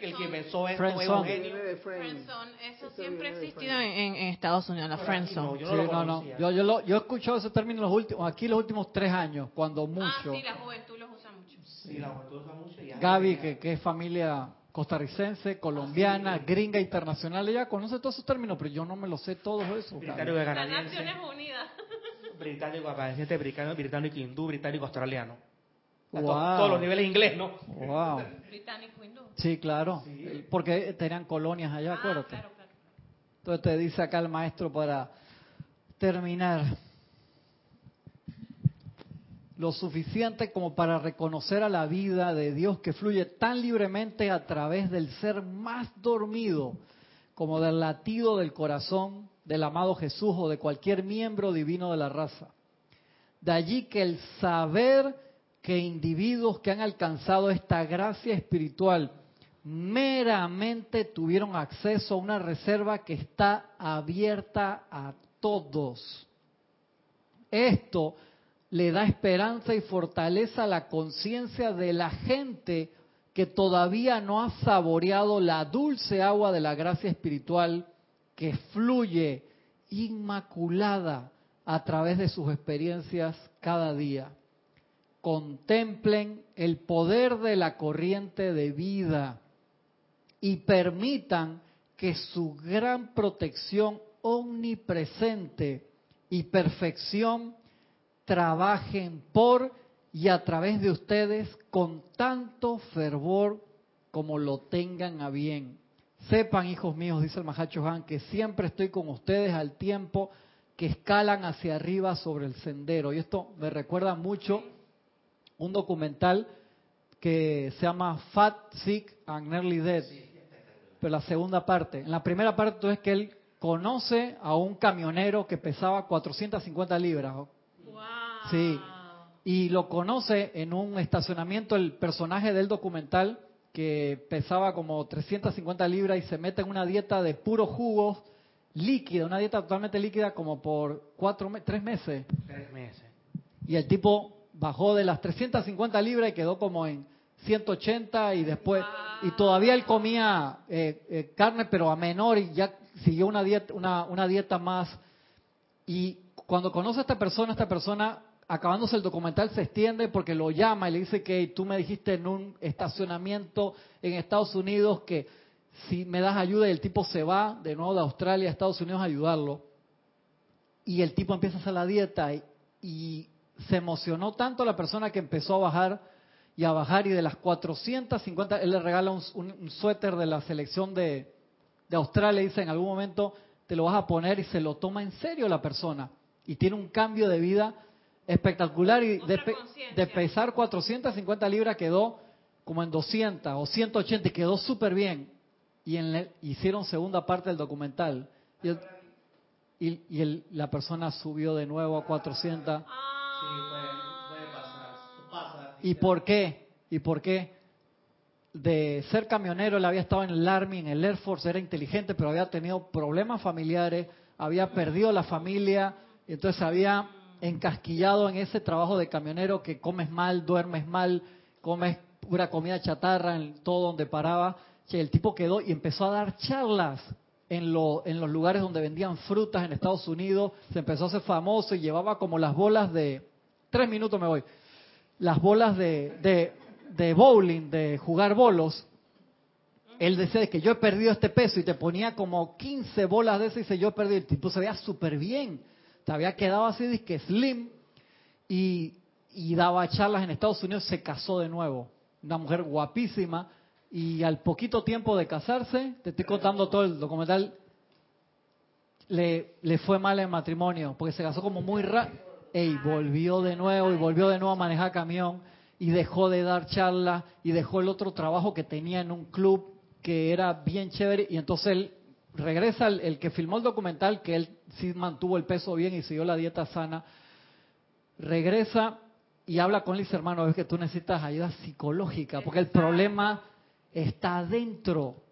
El que pensó esto es un Friendzone. genio. Friendzone, eso siempre ha existido en, en- en Estados Unidos, la aquí no, friendzone. yo Sí, no lo no, no. Yo, yo, lo- yo he escuchado ese término los últimos, aquí los últimos tres años, cuando Ah, mucho. sí, la juventud los usa mucho. Sí, la juventud usa mucho. y Gaby, que, que es familia costarricense, colombiana, gringa, internacional, ella conoce todos esos términos, pero yo no me los sé todos esos. Británico y canadiense, Unidas. británico canadiense, británico, británico hindú, británico australiano. Wow. Todos los niveles inglés, ¿no? Wow. Británico hindú. Sí, claro, porque tenían colonias allá, acuérdate. claro, claro. Entonces te dice acá el maestro para terminar. Lo suficiente como para reconocer a la vida de Dios que fluye tan libremente a través del ser más dormido como del latido del corazón del amado Jesús o de cualquier miembro divino de la raza. De allí que el saber que individuos que han alcanzado esta gracia espiritual meramente tuvieron acceso a una reserva que está abierta a todos. Esto le da esperanza y fortaleza a la conciencia de la gente que todavía no ha saboreado la dulce agua de la gracia espiritual que fluye inmaculada a través de sus experiencias cada día. Contemplen el poder de la corriente de vida y permitan que su gran protección omnipresente y perfección trabajen por y a través de ustedes con tanto fervor como lo tengan a bien. Sepan, hijos míos, dice el Mahacho Han, que siempre estoy con ustedes al tiempo que escalan hacia arriba sobre el sendero. Y esto me recuerda mucho un documental que se llama Fat, Sick and Nearly Dead. Pero la segunda parte. En la primera parte es que él conoce a un camionero que pesaba 450 libras. Wow. Sí. Y lo conoce en un estacionamiento el personaje del documental que pesaba como 350 libras y se mete en una dieta de puros jugos líquida, una dieta totalmente líquida como por cuatro, tres meses. Tres meses. Y el tipo bajó de las 350 libras y quedó como en 180 y después y todavía él comía eh, eh, carne pero a menor y ya siguió una dieta una, una dieta más y cuando conoce a esta persona esta persona acabándose el documental se extiende porque lo llama y le dice que tú me dijiste en un estacionamiento en Estados Unidos que si me das ayuda y el tipo se va de nuevo de Australia a Estados Unidos a ayudarlo. Y el tipo empieza a hacer la dieta y, y se emocionó tanto la persona que empezó a bajar y a bajar y de las 450, él le regala un, un- un suéter de la selección de, de Australia y dice en algún momento te lo vas a poner y se lo toma en serio la persona y tiene un cambio de vida espectacular y de, pesar 450 libras quedó como en 200 o 180 y quedó súper bien y en el- hicieron segunda parte del documental. Y, el- y- y el- la persona subió de nuevo a 400 ¿Y por qué? ¿Y por qué? De ser camionero, él había estado en el Army, en el Air Force, era inteligente, pero había tenido problemas familiares, había perdido la familia, y entonces se había encasquillado en ese trabajo de camionero que comes mal, duermes mal, comes pura comida chatarra en todo donde paraba. Che, el tipo quedó y empezó a dar charlas en, lo- en los lugares donde vendían frutas en Estados Unidos, se empezó a hacer famoso y llevaba como las bolas de... Tres minutos me voy las bolas de, de, bowling, de jugar bolos, él decía de que yo he perdido este peso y te ponía como 15 bolas de ese y dice yo he perdido. El tipo se veía súper bien, te había quedado así, que slim, y, y daba charlas en Estados Unidos, se casó de nuevo. Una mujer guapísima, y al poquito tiempo de casarse, te estoy contando todo el documental, le, le fue mal en matrimonio, porque se casó como muy rápido. Y volvió de nuevo y volvió de nuevo a manejar camión y dejó de dar charlas y dejó el otro trabajo que tenía en un club que era bien chévere y entonces él regresa, el, el que filmó el documental, que él sí mantuvo el peso bien y siguió la dieta sana, regresa y habla con Liz, hermano, ves que tú necesitas ayuda psicológica, porque el problema está adentro.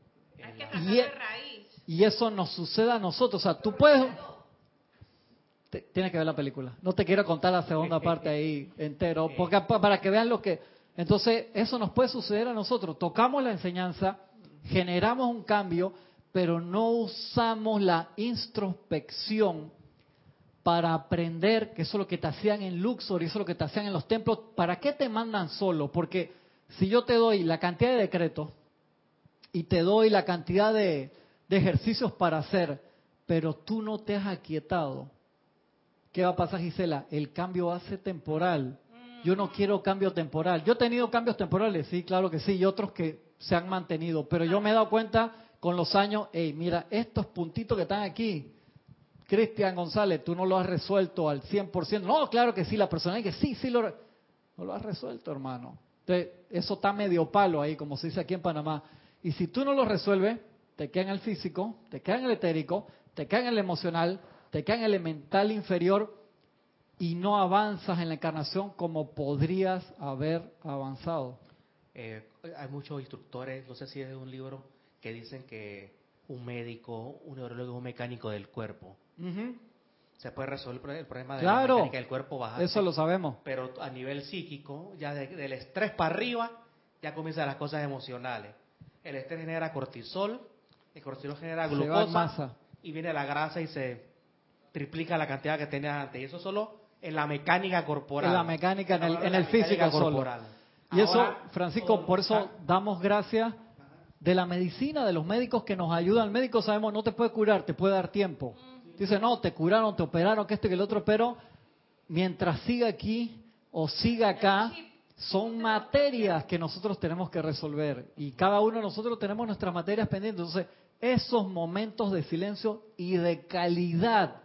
Hay que Y e- de raíz. Y eso nos sucede a nosotros. O sea, tú puedes... Te- tienes que ver la película. No te quiero contar la segunda parte ahí entero, porque pa- para que vean lo que... Entonces, eso nos puede suceder a nosotros. Tocamos la enseñanza, generamos un cambio, pero no usamos la introspección para aprender, que eso es lo que te hacían en Luxor y eso es lo que te hacían en los templos. ¿Para qué te mandan solo? Porque si yo te doy la cantidad de decretos y te doy la cantidad de, de ejercicios para hacer, pero tú no te has aquietado, ¿qué va a pasar, Gisela? El cambio va a ser temporal. Yo no quiero cambio temporal. Yo he tenido cambios temporales, sí, claro que sí, y otros que se han mantenido, pero yo me he dado cuenta con los años, hey, mira, estos puntitos que están aquí, Cristian González, tú no lo has resuelto al 100%. No, claro que sí, la persona dice que sí, sí lo, no lo has resuelto, hermano. Entonces, eso está medio palo ahí, como se dice aquí en Panamá. Y si tú no lo resuelves, te queda en el físico, te queda en el etérico, te queda en el emocional, te queda en el mental inferior y no avanzas en la encarnación como podrías haber avanzado. Eh, hay muchos instructores, no sé si es de un libro, que dicen que un médico, un neurólogo es un mecánico del cuerpo. Se puede resolver el pro- el problema de la Claro, mecánica del cuerpo bajar. eso lo sabemos. Pero a nivel psíquico, ya de- del estrés para arriba, ya comienzan las cosas emocionales. El estrés genera cortisol, el cortisol genera glucosa masa. y viene la grasa y se triplica la cantidad que tenías antes. Y eso solo en la mecánica corporal. En la mecánica, en el- en físico mecánica solo. corporal. Y eso, Francisco, por eso damos gracias de la medicina, de los médicos que nos ayudan. El médico sabemos, no te puede curar, te puede dar tiempo. Dice, no, te curaron, te operaron, que esto y que el otro, pero mientras siga aquí o siga acá, son materias que nosotros tenemos que resolver. Y cada uno de nosotros tenemos nuestras materias pendientes. Entonces, esos momentos de silencio y de calidad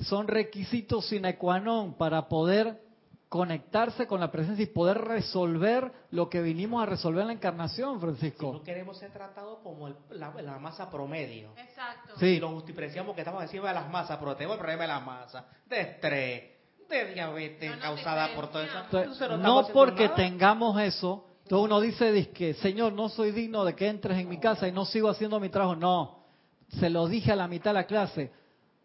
son requisitos sine qua non para poder conectarse con la presencia y poder resolver lo que vinimos a resolver en la encarnación, Si Francisco. no queremos ser tratados como el- la, la masa promedio. Exacto. Sí. Y lo justipreciamos que estamos encima de las masas, pero tenemos el problema de las masas, de estrés, de diabetes No causada por todo eso. Entonces, Entonces, no porque nada. tengamos eso, entonces uno dice que Señor, no soy digno de que entres en mi casa y no sigo haciendo mi trabajo. No, se lo dije a la mitad de la clase.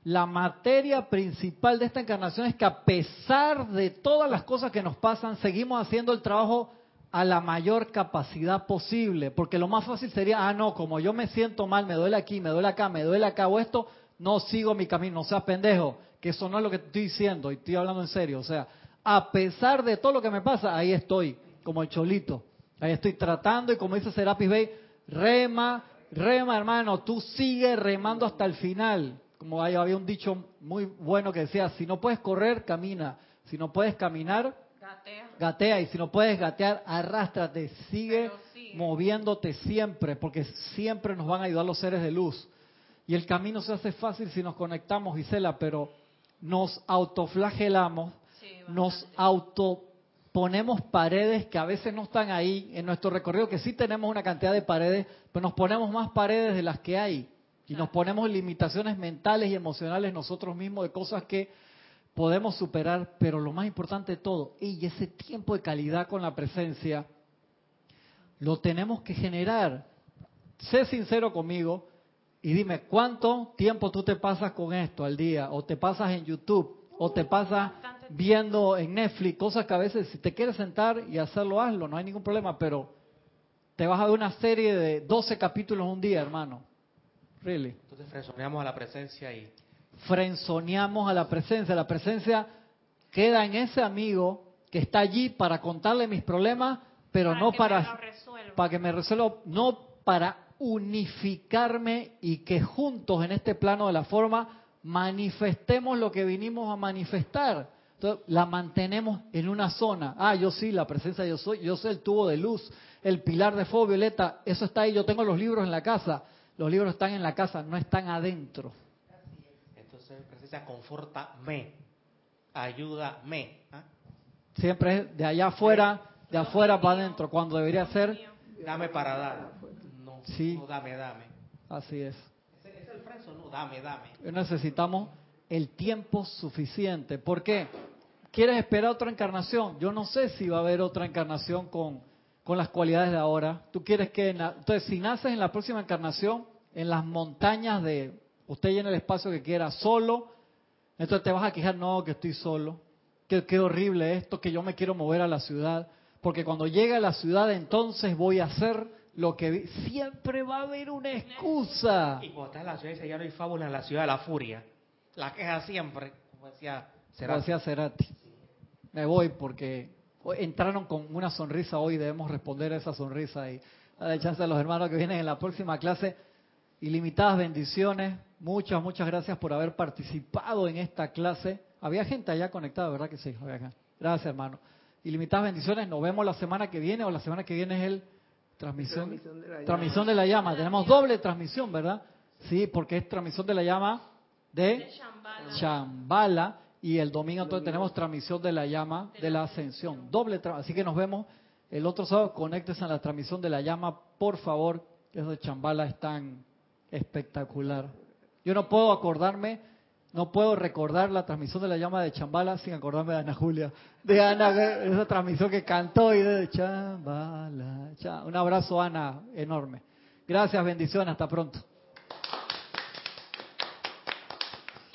La materia principal de esta encarnación es que a pesar de todas las cosas que nos pasan, seguimos haciendo el trabajo a la mayor capacidad posible. Porque lo más fácil sería, ah, no, como yo me siento mal, me duele aquí, me duele acá, me duele acá o esto, no sigo mi camino, no seas pendejo. Que eso no es lo que estoy diciendo y estoy hablando en serio. O sea, a pesar de todo lo que me pasa, ahí estoy, como el cholito. Ahí estoy tratando y como dice Serapis Bay, rema, rema hermano, tú sigue remando hasta el final. Como había un dicho muy bueno que decía, si no puedes correr, camina. Si no puedes caminar, gatea. gatea. Y si no puedes gatear, arrástrate. Sigue, sigue moviéndote siempre, porque siempre nos van a ayudar los seres de luz. Y el camino se hace fácil si nos conectamos, Gisela, pero nos autoflagelamos, nos autoponemos paredes que a veces no están ahí en nuestro recorrido, que sí tenemos una cantidad de paredes, pero nos ponemos más paredes de las que hay. Y nos ponemos limitaciones mentales y emocionales nosotros mismos de cosas que podemos superar, pero lo más importante de todo, y ese tiempo de calidad con la presencia, lo tenemos que generar. Sé sincero conmigo, y dime, ¿cuánto tiempo tú te pasas con esto al día? ¿O te pasas en YouTube? ¿O te pasas viendo en Netflix? Cosas que a veces si te quieres sentar y hacerlo, hazlo, no hay ningún problema, pero te vas a ver una serie de 12 capítulos un día, hermano. Really. Entonces frenzoneamos a la presencia y... Frenzoneamos a la presencia. La presencia queda en ese amigo que está allí para contarle mis problemas, pero no para, para que me resuelva, no para unificarme y que juntos en este plano de la forma manifestemos lo que vinimos a manifestar. Entonces, la mantenemos en una zona. Ah, yo sí, la presencia yo soy, yo soy el tubo de luz, el pilar de fuego violeta, eso está ahí, yo tengo los libros en la casa. Los libros están en la casa, no están adentro. Entonces, presencia, confórtame, ayúdame. ¿ah? Siempre es de allá afuera, de afuera para adentro, cuando debería ser... Dame para dar. Sí. dame, dame. Así es. Es el freso, no, dame, dame. Necesitamos el tiempo suficiente. ¿Por qué? ¿Quieres esperar otra encarnación? Yo no sé si va a haber otra encarnación con, con las cualidades de ahora. Tú quieres que... Entonces, si naces en la próxima encarnación, en las montañas de... Usted llena el espacio que quiera, solo, entonces te vas a quejar, no, que estoy solo. Que qué horrible esto, que yo me quiero mover a la ciudad. Porque cuando llegue a la ciudad, entonces voy a hacer lo que siempre va a haber una excusa. Y cuando estás en la ciudad dice, ya no hay fábula en la ciudad de la furia. La queja siempre, como decía Cerati. Me voy porque entraron con una sonrisa hoy, debemos responder a esa sonrisa y darle chance a los hermanos que vienen en la próxima clase. Ilimitadas bendiciones, muchas, muchas gracias por haber participado en esta clase. Había gente allá conectada, ¿verdad que sí? Gracias, hermano. Ilimitadas bendiciones, nos vemos la semana que viene o la semana que viene es el Transmisión, transmisión, de, la llama. Tenemos doble transmisión, ¿verdad? Sí, porque es transmisión de la llama de, Chambala. Y el domingo entonces tenemos transmisión de la llama de la ascensión. Doble Así que nos vemos el otro sábado. Conéctese a la transmisión de la llama, por favor. De Chambala es tan espectacular. Yo no puedo acordarme no puedo recordar la transmisión de la llama de Chambala sin acordarme de Ana Julia. De Ana, esa transmisión que cantó y de Chambala. Un abrazo, Ana, enorme. Gracias, bendiciones, hasta pronto.